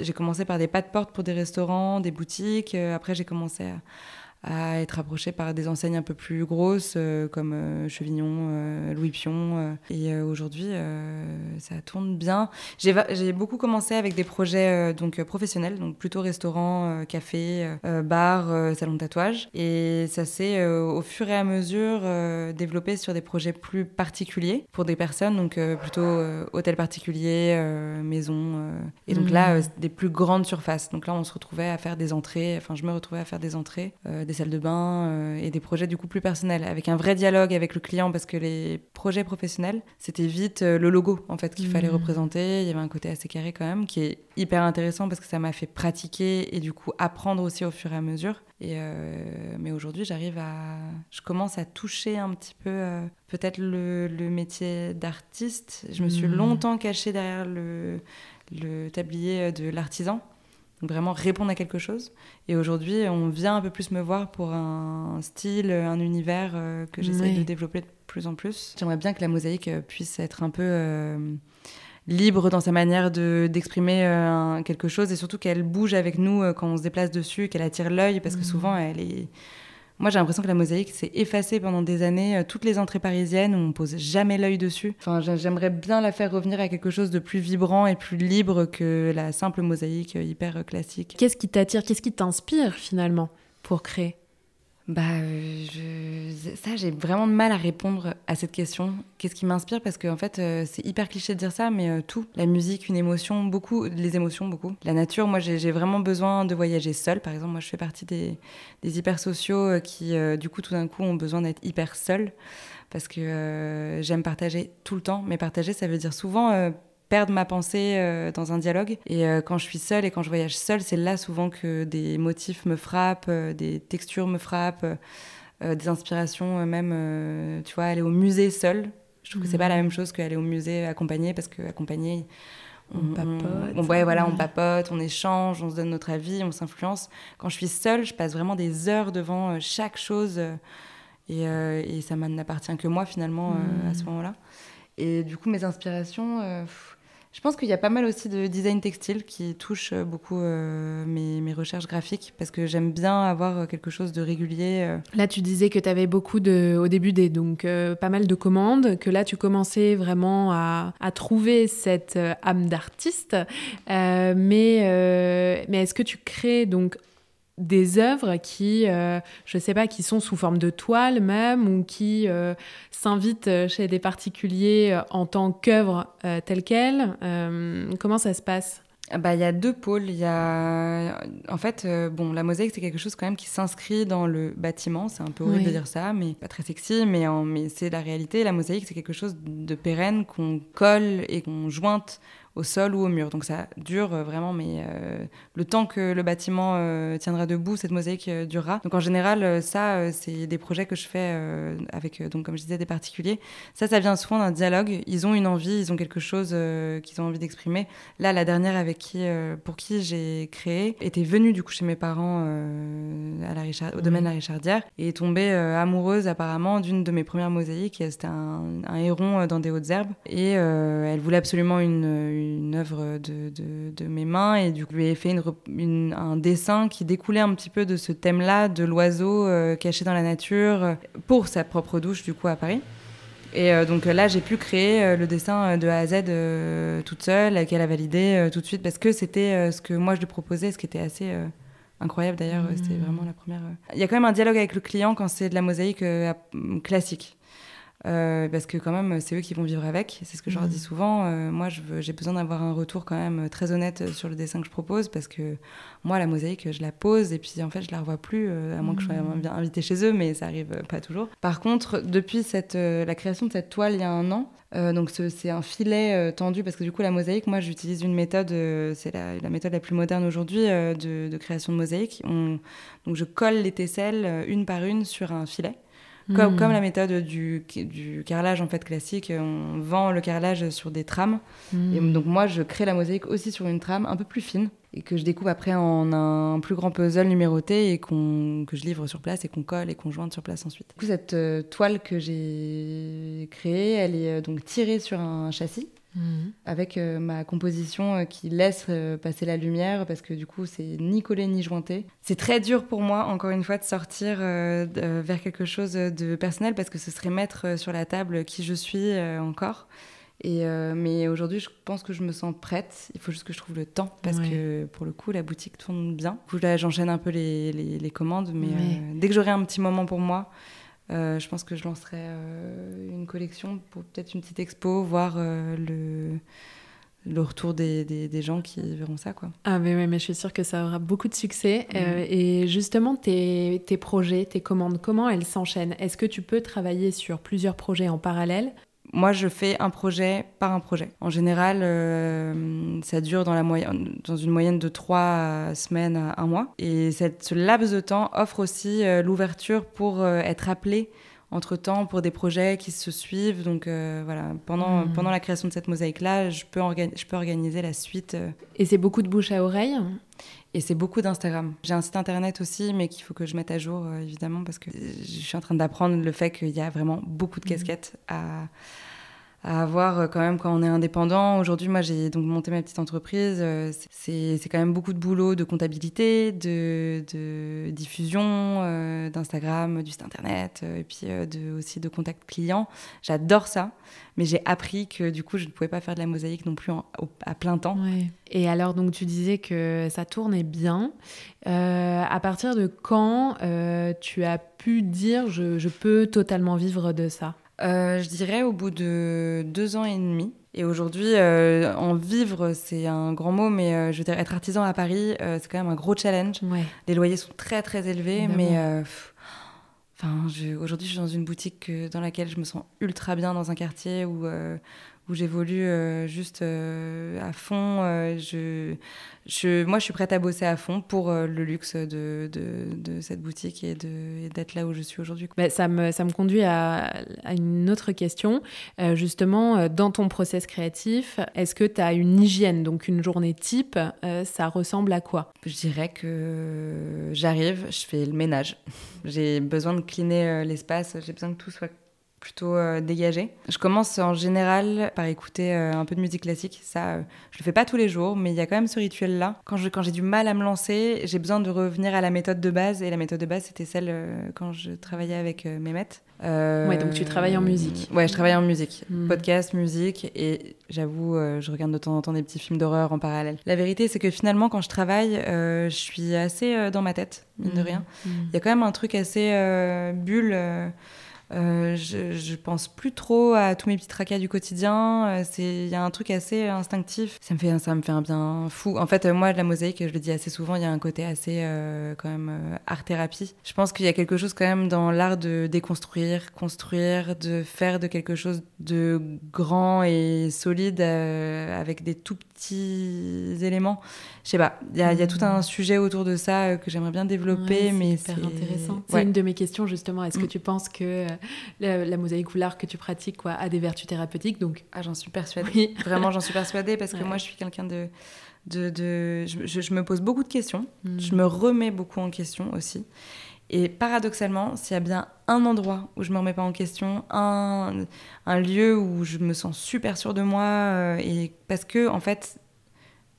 J'ai commencé par des pas de porte pour des restaurants, des boutiques. après, j'ai commencé à à être approché par des enseignes un peu plus grosses euh, comme euh, Chevignon, euh, Louis Pion. et aujourd'hui, ça tourne bien. J'ai beaucoup commencé avec des projets donc professionnels, donc plutôt restaurant, café, bar, salon de tatouage. Et ça s'est au fur et à mesure développé sur des projets plus particuliers pour des personnes, donc plutôt hôtel particulier, maison. et donc là, mmh. des plus grandes surfaces. Donc là, on se retrouvait à faire des entrées, enfin je me retrouvais à faire des entrées des salles de bain euh, et des projets du coup plus personnels, avec un vrai dialogue avec le client parce que les projets professionnels, c'était vite euh, le logo en fait qu'il fallait mmh. représenter. Il y avait un côté assez carré quand même qui est hyper intéressant parce que ça m'a fait pratiquer et du coup apprendre aussi au fur et à mesure. Et euh, mais aujourd'hui, j'arrive à, je commence à toucher un petit peu peut-être le, métier d'artiste. Je me suis mmh. longtemps cachée derrière le, le tablier de l'artisan vraiment répondre à quelque chose. Et aujourd'hui, on vient un peu plus me voir pour un style, un univers euh, que j'essaie de développer de plus en plus. J'aimerais bien que la mosaïque euh, puisse être un peu euh, libre dans sa manière d'exprimer quelque chose et surtout qu'elle bouge avec nous quand on se déplace dessus, qu'elle attire l'œil parce que mmh. souvent elle est Moi, j'ai l'impression que la mosaïque s'est effacée pendant des années. Euh, toutes les entrées parisiennes, on pose jamais l'œil dessus. Enfin, j'aimerais bien la faire revenir à quelque chose de plus vibrant et plus libre que la simple mosaïque euh, hyper classique. Qu'est-ce qui t'attire Qu'est-ce qui t'inspire finalement pour créer? Bah, euh, je... ça, j'ai vraiment de mal à répondre à cette question. Qu'est-ce qui m'inspire? Parce qu'en fait, euh, c'est hyper cliché de dire ça, mais euh, tout. La musique, une émotion, beaucoup. Les émotions, beaucoup. La nature, moi, j'ai vraiment besoin de voyager seule. Par exemple, moi, je fais partie des, des hyper sociaux qui, du coup, tout d'un coup, ont besoin d'être hyper seuls. Parce que j'aime partager tout le temps. Mais partager, ça veut dire souvent perdre ma pensée euh, dans un dialogue. Et euh, quand je suis seule et quand je voyage seule, c'est là souvent que des motifs me frappent, euh, des textures me frappent, des inspirations même, tu vois, aller au musée seule. Je trouve que c'est pas la mhm. même chose qu'aller au musée accompagné parce que accompagné, on, papote. On, ouais, voilà, on papote, on échange, on se donne notre avis, on s'influence. Quand je suis seule, je passe vraiment des heures devant chaque chose et, et ça n'appartient que moi finalement à ce mhm. moment-là. Et du coup, mes inspirations, je pense qu'il y a pas mal aussi de design textile qui touche euh, beaucoup euh, mes, recherches graphiques parce que j'aime bien avoir euh, quelque chose de régulier. Là, tu disais que tu avais beaucoup de, au début des, donc pas mal de commandes, que là, tu commençais vraiment à, à trouver cette âme d'artiste. mais mais est-ce que tu crées donc des œuvres qui, euh, je sais pas, qui sont sous forme de toile même ou qui euh, s'invitent euh, chez des particuliers en tant qu'œuvre telle qu'elle. comment ça se passe? Ah bah, il y a deux pôles. Il y a, en fait, bon, la mosaïque c'est quelque chose quand même qui s'inscrit dans le bâtiment. C'est un peu horrible de dire ça, mais pas très sexy, mais, mais c'est la réalité. La mosaïque c'est quelque chose de pérenne qu'on colle et qu'on jointe au sol ou au mur. Donc ça dure euh, vraiment, mais euh, le temps que le bâtiment euh, tiendra debout, cette mosaïque durera. Donc en général, ça, c'est des projets que je fais avec, donc comme je disais, des particuliers. Ça, ça vient souvent d'un dialogue. Ils ont une envie, ils ont quelque chose qu'ils ont envie d'exprimer. Là, la dernière avec qui, pour qui j'ai créé, était venue du coup chez mes parents à la Richard, au domaine de la Richardière et est tombée amoureuse apparemment d'une de mes premières mosaïques. C'était un, un, héron dans des hautes herbes et elle voulait absolument une une œuvre de, de, mes mains et du coup, je lui ai fait une, un dessin qui découlait un petit peu de ce thème-là, de l'oiseau euh, caché dans la nature, euh, pour sa propre douche du coup à Paris. Et euh, donc là, j'ai pu créer le dessin de A à Z toute seule, qu'elle a validé tout de suite, parce que c'était ce que moi je lui proposais, ce qui était assez incroyable d'ailleurs. C'était mmh. vraiment la première. Il y a quand même un dialogue avec le client quand c'est de la mosaïque classique. Euh, parce que quand même, c'est eux qui vont vivre avec. C'est ce que je leur dis mm. souvent. Euh, moi, j'ai besoin d'avoir un retour quand même très honnête sur le dessin que je propose, parce que moi, la mosaïque, je la pose et puis en fait, je la revois plus, euh, à moins que je sois bien invitée chez eux, mais ça arrive pas toujours. Par contre, depuis cette, la création de cette toile il y a un an, donc c'est un filet tendu, parce que du coup, la mosaïque, moi, j'utilise une méthode, c'est la, la, méthode la plus moderne aujourd'hui de, de, création de mosaïque. On, donc je colle les tesselles une par une sur un filet. Comme, comme, hmm. la méthode du, du, carrelage en fait classique, on vend le carrelage sur des trames. Et hmm. donc moi, je crée la mosaïque aussi sur une trame un peu plus fine et que je découpe après en un plus grand puzzle numéroté et qu'on que je livre sur place et qu'on colle et qu'on jointe sur place ensuite. Du coup, cette euh, toile que j'ai créée, elle est euh, donc tirée sur un châssis Mhm. avec euh, ma composition euh, qui laisse euh, passer la lumière parce que du coup c'est ni collé ni jointé. C'est très dur pour moi encore une fois de sortir vers quelque chose de personnel parce que ce serait mettre sur la table qui je suis encore. Et mais aujourd'hui, je pense que je me sens prête. Il faut juste que je trouve le temps parce que pour le coup, la boutique tourne bien. Du coup, là, j'enchaîne un peu les, les, commandes, mais dès que j'aurai un petit moment pour moi, je pense que je lancerai euh, une collection pour peut-être une petite expo, voir euh, le, le retour des, des, gens qui verront ça. Quoi. Ah mais, mais je suis sûre que ça aura beaucoup de succès. et justement, tes, tes, projets, tes commandes, comment elles s'enchaînent? Est-ce que tu peux travailler sur plusieurs projets en parallèle? Moi, je fais un projet par un projet. En général, euh, ça dure dans, la dans une moyenne de trois semaines à un mois. Et cette, ce laps de temps offre aussi euh, l'ouverture pour euh, être appelé entre-temps pour des projets qui se suivent. Donc voilà, pendant, mmh. pendant la création de cette mosaïque-là, je, peux je peux organiser la suite. Et c'est beaucoup de bouche à oreille? Et c'est beaucoup d'Instagram. J'ai un site internet aussi, mais qu'il faut que je mette à jour, évidemment, parce que je suis en train d'apprendre le fait qu'il y a vraiment beaucoup de mmh. casquettes à à avoir quand même quand on est indépendant. Aujourd'hui, moi, j'ai donc monté ma petite entreprise. C'est quand même beaucoup de boulot de comptabilité, de, de diffusion d'Instagram, du site internet, et puis de, aussi de contact client. J'adore ça, mais j'ai appris que du coup, je ne pouvais pas faire de la mosaïque non plus à plein temps. Et alors, donc, tu disais que ça tournait bien. Euh, à partir de quand euh, tu as pu dire je, je, peux totalement vivre de ça? euh, Je dirais au bout de deux ans et demi. Et aujourd'hui, en vivre, c'est un grand mot, mais je veux dire, être artisan à Paris, c'est quand même un gros challenge. Les loyers sont très, très élevés, mais Enfin, aujourd'hui, je suis dans une boutique dans laquelle je me sens ultra bien dans un quartier où, où j'évolue euh, juste euh, à fond. Euh, je, je, moi, je suis prête à bosser à fond pour le luxe de, de, de, cette boutique et d'être là où je suis aujourd'hui. Bah, ça, me, ça me conduit à, à une autre question. justement, dans ton process créatif, est-ce que tu as une hygiène, donc une journée type Ça ressemble à quoi? Je dirais que j'arrive, je fais le ménage. J'ai besoin de cleaner l'espace, j'ai besoin que tout soit plutôt euh, dégagé. Je commence en général par écouter euh, un peu de musique classique. Ça, euh, je le fais pas tous les jours, mais il y a quand même ce rituel-là. Quand, je, quand j'ai du mal à me lancer, j'ai besoin de revenir à la méthode de base. Et la méthode de base, c'était celle quand je travaillais avec Mehmet. ouais, donc tu travailles en musique. Ouais, je travaille en musique. Hmm. Podcast, musique. Et j'avoue, je regarde de temps en temps des petits films d'horreur en parallèle. La vérité, c'est que finalement, quand je travaille, je suis assez dans ma tête, mine de hmm. rien. Hmm. Il y a quand même un truc assez bulle. Euh, je, pense plus trop à tous mes petits tracas du quotidien. Euh, il y a un truc assez instinctif. Ça me fait, ça me fait un bien fou. En fait, moi, de la mosaïque, je le dis assez souvent, il y a un côté assez euh, quand même art thérapie. Je pense qu'il y a quelque chose quand même dans l'art de déconstruire, construire, de faire de quelque chose de grand et solide avec des tout petits éléments. Je sais pas, il y, a tout un mm. sujet autour de ça que j'aimerais bien développer, mais c'est intéressant. C'est une de mes questions justement. Est-ce que mm. tu penses que la, mosaïque ou l'art que tu pratiques quoi, a des vertus thérapeutiques. Donc, ah, j'en suis persuadée. (laughs) Vraiment, j'en suis persuadée parce que moi, je suis quelqu'un de. de, de je, me pose beaucoup de questions. Hmm. Je me remets beaucoup en question aussi. Et paradoxalement, s'il y a bien un endroit où je me remets pas en question, un, un lieu où je me sens super sûre de moi, euh, et parce que en fait,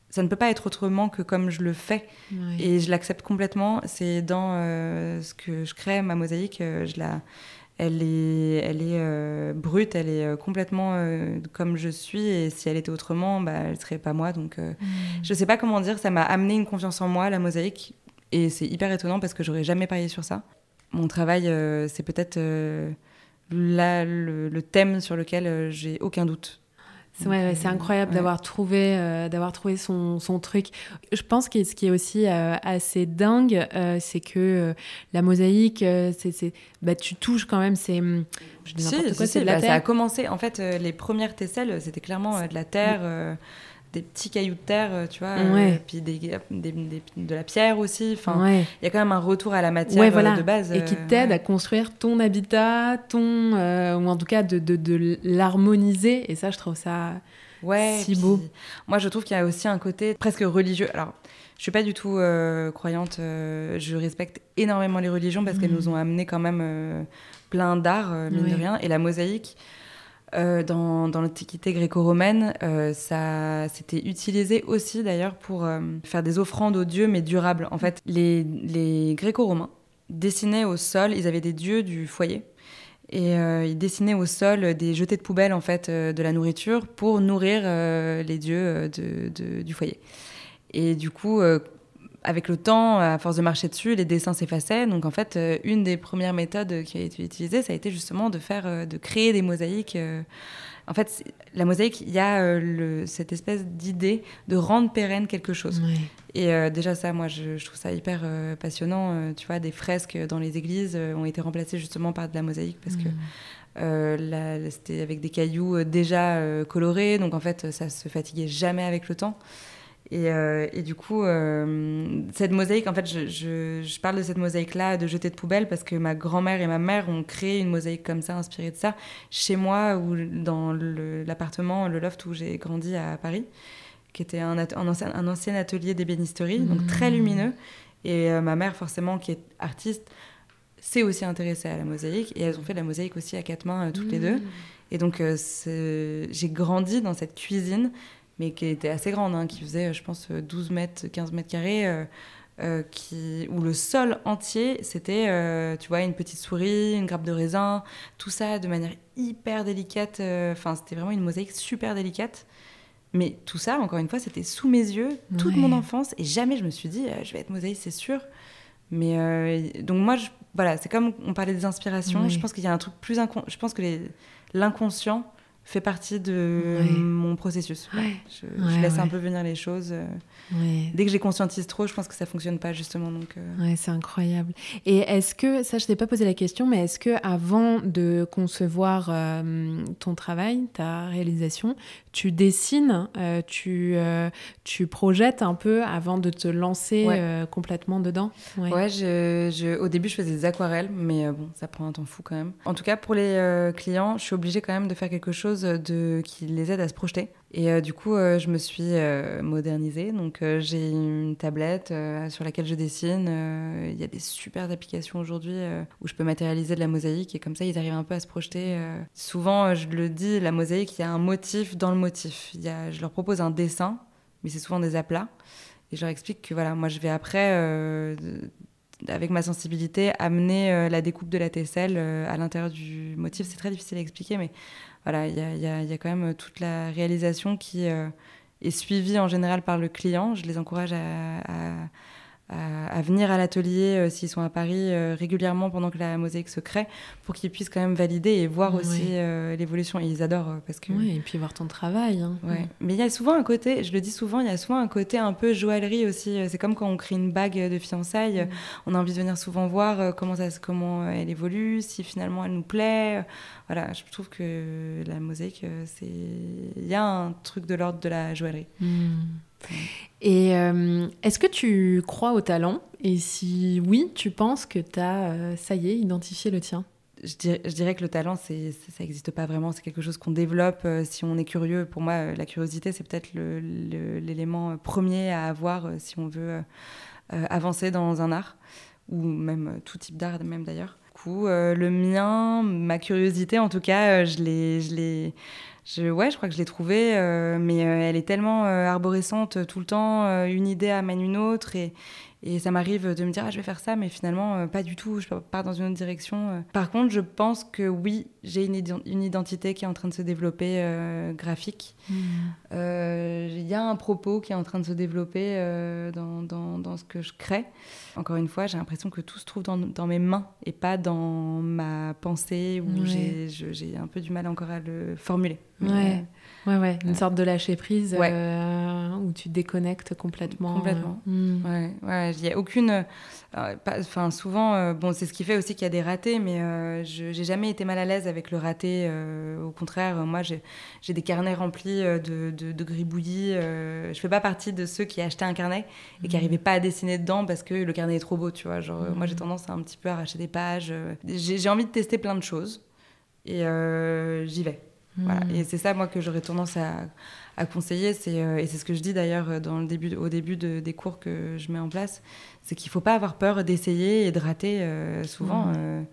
ça ne peut pas être autrement que comme je le fais, et je l'accepte complètement. C'est dans euh, ce que je crée, ma mosaïque, euh, je la, elle est, elle est euh, brute, elle est complètement euh, comme je suis. Et si elle était autrement, bah, elle serait pas moi. Donc, mm. je sais pas comment dire. Ça m'a amené une confiance en moi, la mosaïque. Et c'est hyper étonnant parce que j'aurais jamais parié sur ça. Mon travail, c'est peut-être là le, thème sur lequel j'ai aucun doute. C'est incroyable d'avoir trouvé, euh, d'avoir trouvé son, son, truc. Je pense que ce qui est aussi euh, assez dingue, euh, c'est que la mosaïque, c'est, bah, tu touches quand même, c'est. Hum, je dis n'importe quoi, c'est de la bah, terre. Ça a commencé, en fait, les premières tesselles, c'était clairement de la terre des petits cailloux de terre, euh, tu vois, euh, puis des, de la pierre aussi. Enfin, il y a quand même un retour à la matière euh, de base. Et qui t'aide à construire ton habitat, ton, ou en tout cas de, de, de l'harmoniser. Et ça, je trouve ça si beau. Moi, je trouve qu'il y a aussi un côté presque religieux. Alors, je suis pas du tout croyante. je respecte énormément les religions parce qu'elles mmh. nous ont amené quand même plein d'art, mine de rien. Et la mosaïque. Euh, dans, l'Antiquité gréco-romaine, euh, ça c'était utilisé aussi d'ailleurs pour euh, faire des offrandes aux dieux, mais durables. En fait, les, gréco-romains dessinaient au sol, ils avaient des dieux du foyer, et ils dessinaient au sol des jetés de poubelle en fait de la nourriture pour nourrir les dieux du foyer. Et du coup, avec le temps, à force de marcher dessus, les dessins s'effaçaient. Donc en fait, euh, une des premières méthodes qui a été utilisée, ça a été justement de faire, euh, de créer des mosaïques. Euh. En fait, la mosaïque, il y a cette espèce d'idée de rendre pérenne quelque chose. Et déjà ça, moi, je, trouve ça hyper passionnant. tu vois, des fresques dans les églises ont été remplacées justement par de la mosaïque parce que c'était avec des cailloux déjà colorés. Donc en fait, ça se fatiguait jamais avec le temps. Euh, et, du coup, euh, cette mosaïque, en fait, je, je, parle de cette mosaïque-là de jeter de poubelle parce que ma grand-mère et ma mère ont créé une mosaïque comme ça, inspirée de ça, chez moi ou dans l'appartement, le, loft où j'ai grandi à Paris, qui était un, un, ancien, un ancien, atelier d'ébénisterie, donc très mmh. lumineux. Et euh, ma mère, forcément, qui est artiste, s'est aussi intéressée à la mosaïque et elles ont fait de la mosaïque aussi à quatre mains toutes les deux. Mmh. Et donc j'ai grandi dans cette cuisine, mais qui était assez grande, hein, qui faisait, je pense, 12 mètres, 15 mètres carrés. Euh, qui, où le sol entier, c'était, euh, tu vois, une petite souris, une grappe de raisin, tout ça de manière hyper délicate. Euh, enfin, c'était vraiment une mosaïque super délicate. Mais tout ça, encore une fois, c'était sous mes yeux toute mon enfance et jamais je me suis dit, je vais être mosaïque, c'est sûr. Mais donc moi, je, voilà, c'est comme on parlait des inspirations. Je pense qu'il y a un truc plus inconscient. Je pense que l'inconscient fait partie de mon processus. Je, laisse un peu venir les choses. Dès que j'ai conscientise trop, je pense que ça fonctionne pas justement. Donc, euh. c'est incroyable. Et est-ce que, ça je t'ai pas posé la question, mais est-ce que avant de concevoir euh, ton travail, ta réalisation, tu dessines, euh, tu, tu projettes un peu avant de te lancer complètement dedans? Ouais, je, au début je faisais des aquarelles, mais bon, ça prend un temps fou quand même. En tout cas, pour les clients, je suis obligée quand même de faire quelque chose de, qui les aide à se projeter. Et euh, du coup, euh, je me suis euh, modernisée. Donc, j'ai une tablette sur laquelle je dessine. Il y a des super applications aujourd'hui où je peux matérialiser de la mosaïque. Et comme ça, ils arrivent un peu à se projeter. souvent, je le dis, la mosaïque, il y a un motif dans le motif. Y a, je leur propose un dessin, mais c'est souvent des aplats. Et je leur explique que voilà, moi, je vais après avec ma sensibilité, amener la découpe de la tesselle à l'intérieur du motif. C'est très difficile à expliquer, mais voilà, il y a, quand même toute la réalisation qui euh, est suivie en général par le client. Je les encourage à, venir à l'atelier euh, s'ils sont à Paris euh, régulièrement pendant que la mosaïque se crée pour qu'ils puissent quand même valider et voir aussi euh, l'évolution. Et ils adorent parce que. Oui, et puis voir ton travail. Hein. Ouais. Mais il y a souvent un côté, je le dis souvent, il y a souvent un côté un peu joaillerie aussi. C'est comme quand on crée une bague de fiançailles, on a envie de venir souvent voir comment, ça, comment elle évolue, si finalement elle nous plaît. Voilà, je trouve que la mosaïque, c'est. Il y a un truc de l'ordre de la joaillerie. Hmm. Et euh, est-ce que tu crois au talent? Et si oui, tu penses que tu as, euh, ça y est, identifié le tien? Je dirais, que le talent, ça n'existe pas vraiment. C'est quelque chose qu'on développe euh, si on est curieux. Pour moi, la curiosité, c'est peut-être l'élément premier à avoir si on veut avancer dans un art, ou même tout type d'art, même d'ailleurs. Du coup, le mien, ma curiosité, en tout cas, je l'ai, je ouais, je crois que je l'ai trouvée, euh, mais euh, elle est tellement euh, arborescente tout le temps. une idée amène une autre et, et ça m'arrive de me dire, ah, je vais faire ça, mais finalement, pas du tout, je pars dans une autre direction. Par contre, je pense que oui, j'ai une, une, identité qui est en train de se développer graphique. Hmm. Il y a un propos qui est en train de se développer dans, dans, dans, ce que je crée. Encore une fois, j'ai l'impression que tout se trouve dans, dans, mes mains et pas dans ma pensée où j'ai un peu du mal encore à le formuler. Ouais. Ouais, ouais, une sorte de lâcher prise euh, où tu déconnectes complètement. Complètement. Hmm. Ouais, ouais, il n'y a aucune. Euh, enfin, souvent, bon, c'est ce qui fait aussi qu'il y a des ratés, mais je j'ai jamais été mal à l'aise avec le raté. au contraire, moi, j'ai des carnets remplis de, de, de gribouillis. je fais pas partie de ceux qui achetaient un carnet et qui n'arrivaient hmm. pas à dessiner dedans parce que le carnet est trop beau, tu vois. Genre, moi, j'ai hmm. tendance à un petit peu arracher des pages. J'ai envie de tester plein de choses et j'y vais. Voilà. Hmm. Et c'est ça, moi, que j'aurais tendance à, à conseiller. C'est, euh, et c'est ce que je dis d'ailleurs euh, dans le début, au début de, des cours que je mets en place. C'est qu'il ne faut pas avoir peur d'essayer et de rater. Euh, souvent, hmm.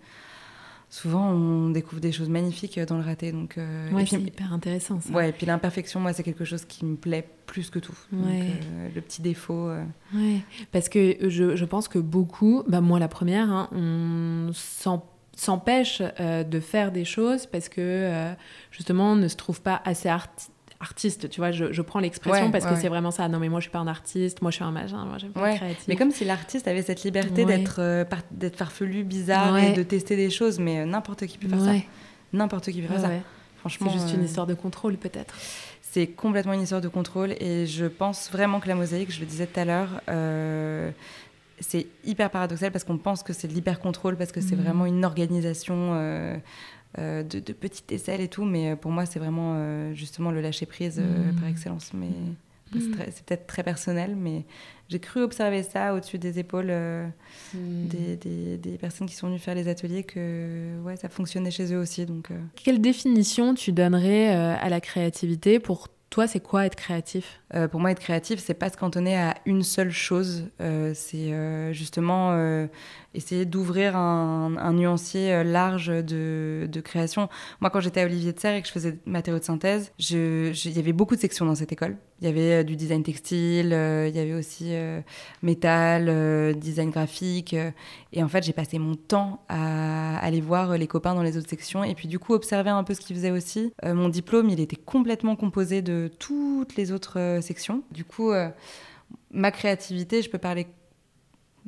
souvent, on découvre des choses magnifiques dans le raté. Donc, ouais, c'est hyper intéressant. Ça. Ouais, et puis l'imperfection, moi, c'est quelque chose qui me plaît plus que tout. Donc, le petit défaut. Ouais, parce que je, je, pense que beaucoup, bah, moi la première, hein, on sent s'empêche euh, de faire des choses parce que euh, justement on ne se trouve pas assez artiste, tu vois, je, prends l'expression parce que c'est vraiment ça. Non, mais moi, je suis pas un artiste, moi, je suis un machin, moi, j'aime pas créatif. Mais comme si l'artiste avait cette liberté d'être euh, d'être farfelu, bizarre et de tester des choses, mais n'importe qui peut faire ça. N'importe qui peut faire ça. Franchement. C'est juste une histoire de contrôle, peut-être. C'est complètement une histoire de contrôle et je pense vraiment que la mosaïque, je le disais tout à l'heure, c'est hyper paradoxal parce qu'on pense que c'est de l'hyper-contrôle, parce que c'est mhm. vraiment une organisation euh, euh, de, petites aisselles et tout, mais euh, pour moi, c'est vraiment justement le lâcher-prise mhm. par excellence. Mais mhm. c'est peut-être très personnel, mais j'ai cru observer ça au-dessus des épaules des, des, personnes qui sont venues faire les ateliers, que ouais, ça fonctionnait chez eux aussi. Donc, Quelle définition tu donnerais à la créativité? Pour toi, c'est quoi être créatif? Pour moi, être créatif, c'est pas se cantonner à une seule chose. c'est justement essayer d'ouvrir un, nuancier large de, de, création. Moi, quand j'étais à Olivier de Serre et que je faisais matériaux de synthèse, il y avait beaucoup de sections dans cette école. Il y avait du design textile, il y avait aussi métal, design graphique. et en fait, j'ai passé mon temps à aller voir les copains dans les autres sections et puis du coup observer un peu ce qu'ils faisaient aussi. mon diplôme, il était complètement composé de toutes les autres sections. Du coup, ma créativité, je peux parler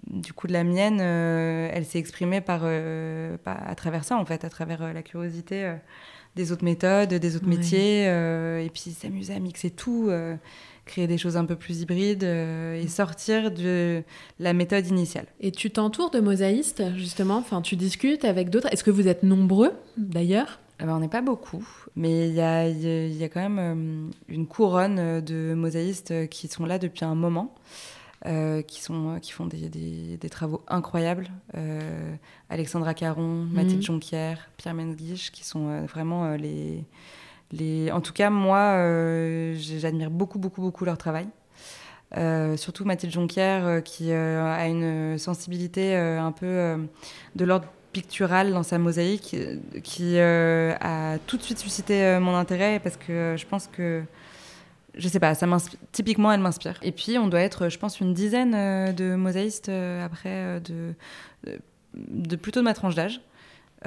du coup de la mienne, elle s'est exprimée par, à travers ça en fait, à travers la curiosité des autres méthodes, des autres métiers, et puis s'amuser à mixer tout créer des choses un peu plus hybrides et sortir de la méthode initiale. Et tu t'entoures de mosaïstes, justement Enfin, tu discutes avec d'autres Est-ce que vous êtes nombreux, d'ailleurs? Eh ben, On n'est pas beaucoup, mais il y a, y a, quand même une couronne de mosaïstes qui sont là depuis un moment. Euh, qui, sont, qui font des, des, travaux incroyables. Euh, Alexandra Caron, Mathilde mhm. Jonquière, Pierre Menguiche, qui sont euh, vraiment les, les... En tout cas, moi, j'admire beaucoup, beaucoup, beaucoup leur travail. surtout Mathilde Jonquière, qui a une sensibilité un peu de l'ordre pictural dans sa mosaïque, qui a tout de suite suscité mon intérêt, parce que je pense que je sais pas, ça typiquement, elle m'inspire. Et puis, on doit être, je pense, une dizaine euh, de mosaïstes euh, après, euh, de, de, plutôt de ma tranche d'âge.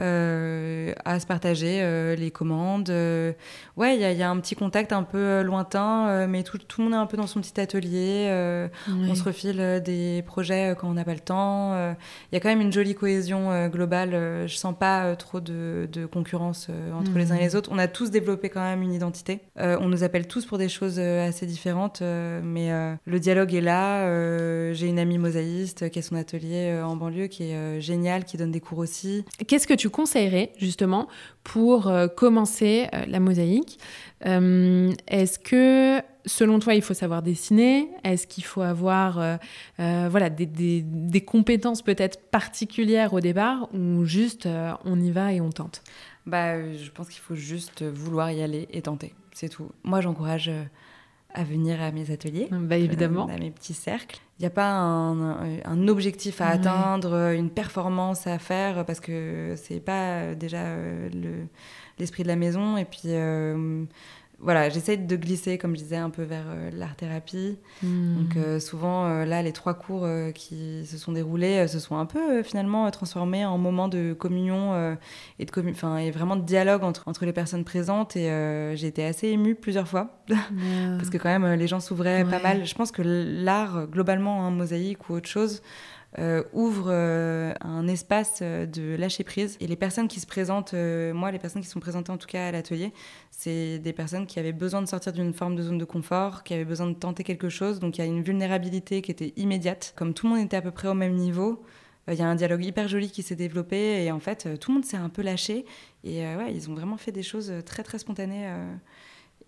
Euh, à se partager euh, les commandes. Euh, ouais, il y, y, a un petit contact un peu lointain, mais tout, tout, le monde est un peu dans son petit atelier. On se refile des projets quand on n'a pas le temps. Il y a quand même une jolie cohésion globale. je sens pas trop de, de concurrence entre les uns et les autres. On a tous développé quand même une identité. on nous appelle tous pour des choses assez différentes, mais le dialogue est là. J'ai une amie mosaïste qui a son atelier en banlieue qui est géniale, qui donne des cours aussi. Qu'est-ce que tu tu conseillerais justement pour euh, commencer euh, la mosaïque euh, Est-ce que selon toi, il faut savoir dessiner? Est-ce qu'il faut avoir voilà, des, des, compétences peut-être particulières au départ ou juste on y va et on tente? Bah, Je pense qu'il faut juste vouloir y aller et tenter. C'est tout. Moi, j'encourage à venir à mes ateliers, bah, évidemment. à mes petits cercles. Il n'y a pas un, objectif à atteindre, une performance à faire, parce que c'est pas déjà euh, l'esprit de la maison. Et puis, euh, voilà, j'essaie de glisser, comme je disais, un peu vers euh, l'art-thérapie. Hmm. Donc euh, souvent, euh, là, les trois cours qui se sont déroulés se sont un peu finalement transformés en moments de communion et, de et vraiment de dialogue entre, entre les personnes présentes. Et j'ai été assez émue plusieurs fois, (laughs) parce que quand même, les gens s'ouvraient pas mal. Je pense que l'art, globalement, hein, mosaïque ou autre chose, euh, ouvre euh, un espace euh, de lâcher prise. Et les personnes qui se présentent, moi, les personnes qui sont présentées en tout cas à l'atelier, c'est des personnes qui avaient besoin de sortir d'une forme de zone de confort, qui avaient besoin de tenter quelque chose. Donc il y a une vulnérabilité qui était immédiate. Comme tout le monde était à peu près au même niveau, il y a un dialogue hyper joli qui s'est développé et en fait, tout le monde s'est un peu lâché. Et ouais, ils ont vraiment fait des choses très très spontanées.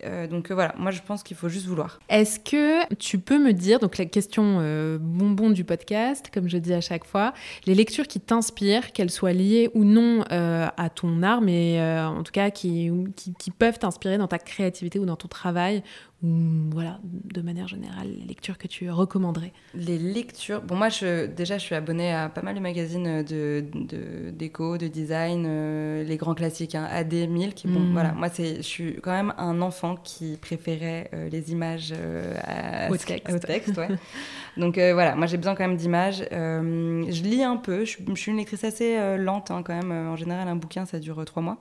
Euh, donc euh, voilà, moi je pense qu'il faut juste vouloir. Est-ce que tu peux me dire, donc la question euh, bonbon du podcast, comme je dis à chaque fois, les lectures qui t'inspirent, qu'elles soient liées ou non à ton art, mais en tout cas qui, qui peuvent t'inspirer dans ta créativité ou dans ton travail ou voilà, de manière générale, les lectures que tu recommanderais Les lectures, bon moi je, déjà je suis abonnée à pas mal de magazines de, déco, de, design, euh, les grands classiques, hein, AD, Milk, bon hmm. voilà, moi c'est, je suis quand même un enfant qui préférait euh, les images euh, au texte. Au texte ouais. (laughs) Donc voilà, moi j'ai besoin quand même d'images. je lis un peu, je, suis une lectrice assez lente hein, quand même, en général un bouquin ça dure trois mois.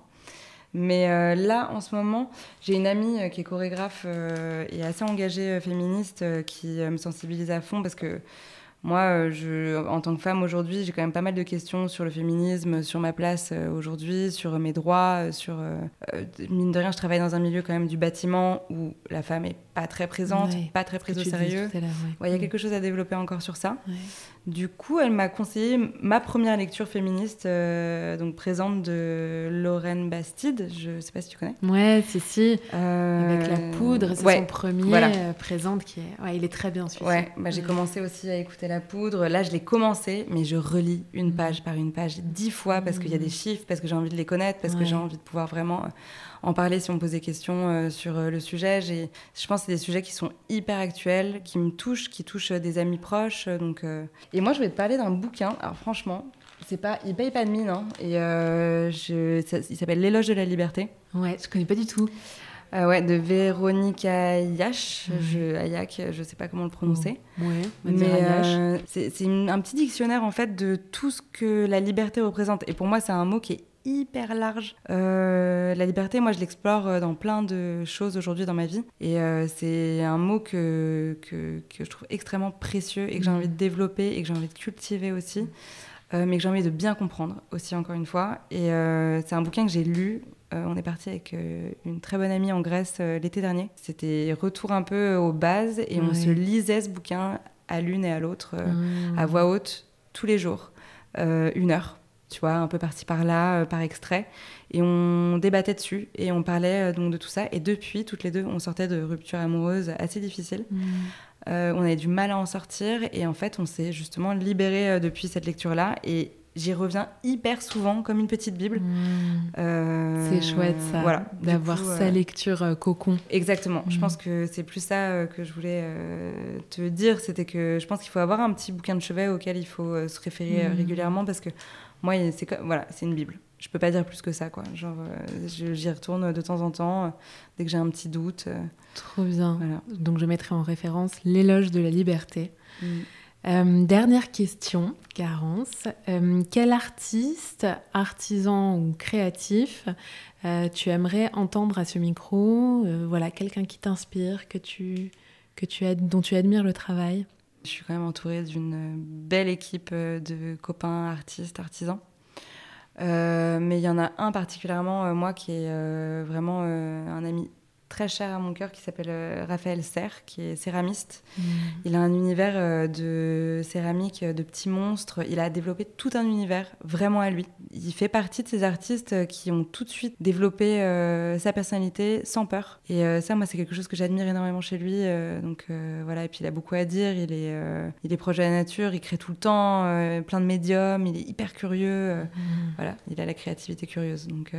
Mais euh, là, en ce moment, j'ai une amie euh, qui est chorégraphe euh, et assez engagée féministe qui me sensibilise à fond parce que moi, je, en tant que femme aujourd'hui, j'ai quand même pas mal de questions sur le féminisme, sur ma place aujourd'hui, sur mes droits, sur... mine de rien, je travaille dans un milieu quand même du bâtiment où la femme est pas très présente, pas très prise au sérieux. Il y a mm. quelque chose à développer encore sur ça. Du coup, elle m'a conseillé ma première lecture féministe, euh, donc présente de Lorraine Bastide. Je ne sais pas si tu connais. Ouais, si, si. Euh, Avec la poudre, c'est son premier euh, présente qui est. Ouais, il est très bien celui-ci. Ouais, bah, j'ai commencé aussi à écouter la à poudre. Là, je l'ai commencé, mais je relis une page par une page dix fois parce qu'il y a des chiffres, parce que j'ai envie de les connaître, parce que j'ai envie de pouvoir vraiment en parler si on me pose des questions sur le sujet. Je pense que c'est des sujets qui sont hyper actuels, qui me touchent, qui touchent des amis proches. Donc, Et moi, je vais te parler d'un bouquin. Alors franchement, c'est pas, il paye pas de mine, hein, et je, il s'appelle L'éloge de la liberté. Ouais, je connais pas du tout. Euh, ouais, de Véronica Ayash, je, Ayak, je sais pas comment le prononcer. Ouais, mais euh, c'est un petit dictionnaire en fait de tout ce que la liberté représente. Et pour moi, c'est un mot qui est hyper large. Euh, la liberté, moi, je l'explore dans plein de choses aujourd'hui dans ma vie. Et c'est un mot que, que, que, je trouve extrêmement précieux et que j'ai envie de développer et que j'ai envie de cultiver aussi. mais que j'ai envie de bien comprendre aussi, encore une fois. Et c'est un bouquin que j'ai lu on est parti avec euh, une très bonne amie en Grèce euh, l'été dernier. C'était retour un peu aux bases et on se lisait ce bouquin à l'une et à l'autre mmh. à voix haute tous les jours, une heure, tu vois, un peu parti par-là, par extrait. Et on débattait dessus et on parlait donc de tout ça. Et depuis, toutes les deux, on sortait de ruptures amoureuses assez difficiles. Mmh. on avait du mal à en sortir et en fait, on s'est justement libéré depuis cette lecture-là. Et j'y reviens hyper souvent comme une petite Bible. Mmh. Euh, c'est chouette ça, voilà. d'avoir sa euh, lecture euh, cocon. Exactement. Je mmh. pense que c'est plus ça que je voulais te dire, c'était que je pense qu'il faut avoir un petit bouquin de chevet auquel il faut se référer mmh. régulièrement parce que moi, c'est voilà, c'est une Bible. Je peux pas dire plus que ça, quoi. Genre, j'y retourne de temps en temps dès que j'ai un petit doute. Trop bien. Donc je mettrai en référence l'éloge de la liberté. Euh, dernière question, Garance. Euh, quel artiste, artisan ou créatif euh, tu aimerais entendre à ce micro Voilà, quelqu'un qui t'inspire, que tu, que tu dont tu admires le travail Je suis quand même entourée d'une belle équipe de copains artistes, artisans. mais il y en a un particulièrement, moi, qui est vraiment un ami très cher à mon cœur qui s'appelle euh, Raphaël Serre, qui est céramiste. Mm. Il a un univers euh, de céramique, euh, de petits monstres. Il a développé tout un univers vraiment à lui. Il fait partie de ces artistes qui ont tout de suite développé sa personnalité sans peur. Et ça, moi, c'est quelque chose que j'admire énormément chez lui. donc voilà, et puis il a beaucoup à dire. Il est, il est proche de la nature, il crée tout le temps, plein de médiums, il est hyper curieux. Mm. Voilà, il a la créativité curieuse. Donc,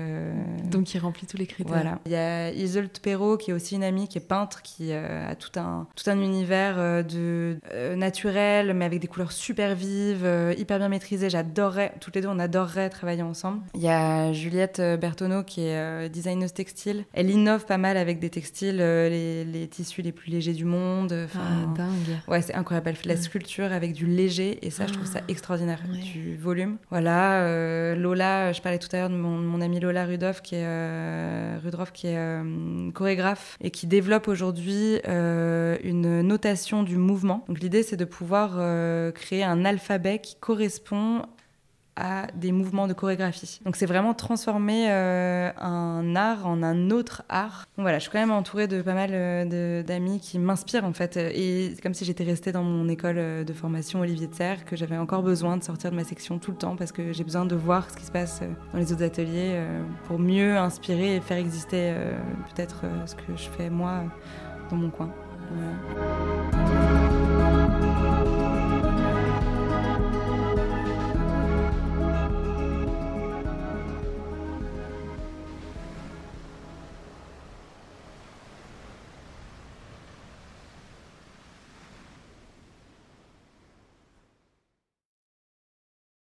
donc il remplit tous les critères. Voilà. Il y a Isolde Perrault, qui est aussi une amie qui est peintre, qui a tout un, tout un univers de naturel, mais avec des couleurs super vives, hyper bien maîtrisées. J'adorerais, toutes les deux, on adorerait travailler ensemble. Il y a Juliette Bertonneau qui est designeuse textile. Elle innove pas mal avec des textiles, les, les, tissus les plus légers du monde. ah, dingue. Ouais, c'est incroyable. Elle fait de la sculpture avec du léger et ça, je trouve ça ah, extraordinaire. Du volume. Voilà. Lola, je parlais tout à l'heure de mon, mon amie Lola Rudolph qui est, Rudolph, qui est et qui développe aujourd'hui euh, une notation du mouvement. Donc l'idée c'est de pouvoir euh, créer un alphabet qui correspond à des mouvements de chorégraphie. Donc c'est vraiment transformer euh, un art en un autre art. Donc voilà, je suis quand même entourée de pas mal euh, d'amis qui m'inspirent en fait. Et c'est comme si j'étais restée dans mon école euh, de formation Olivier de Serre, que j'avais encore besoin de sortir de ma section tout le temps parce que j'ai besoin de voir ce qui se passe dans les autres ateliers pour mieux inspirer et faire exister peut-être ce que je fais moi dans mon coin.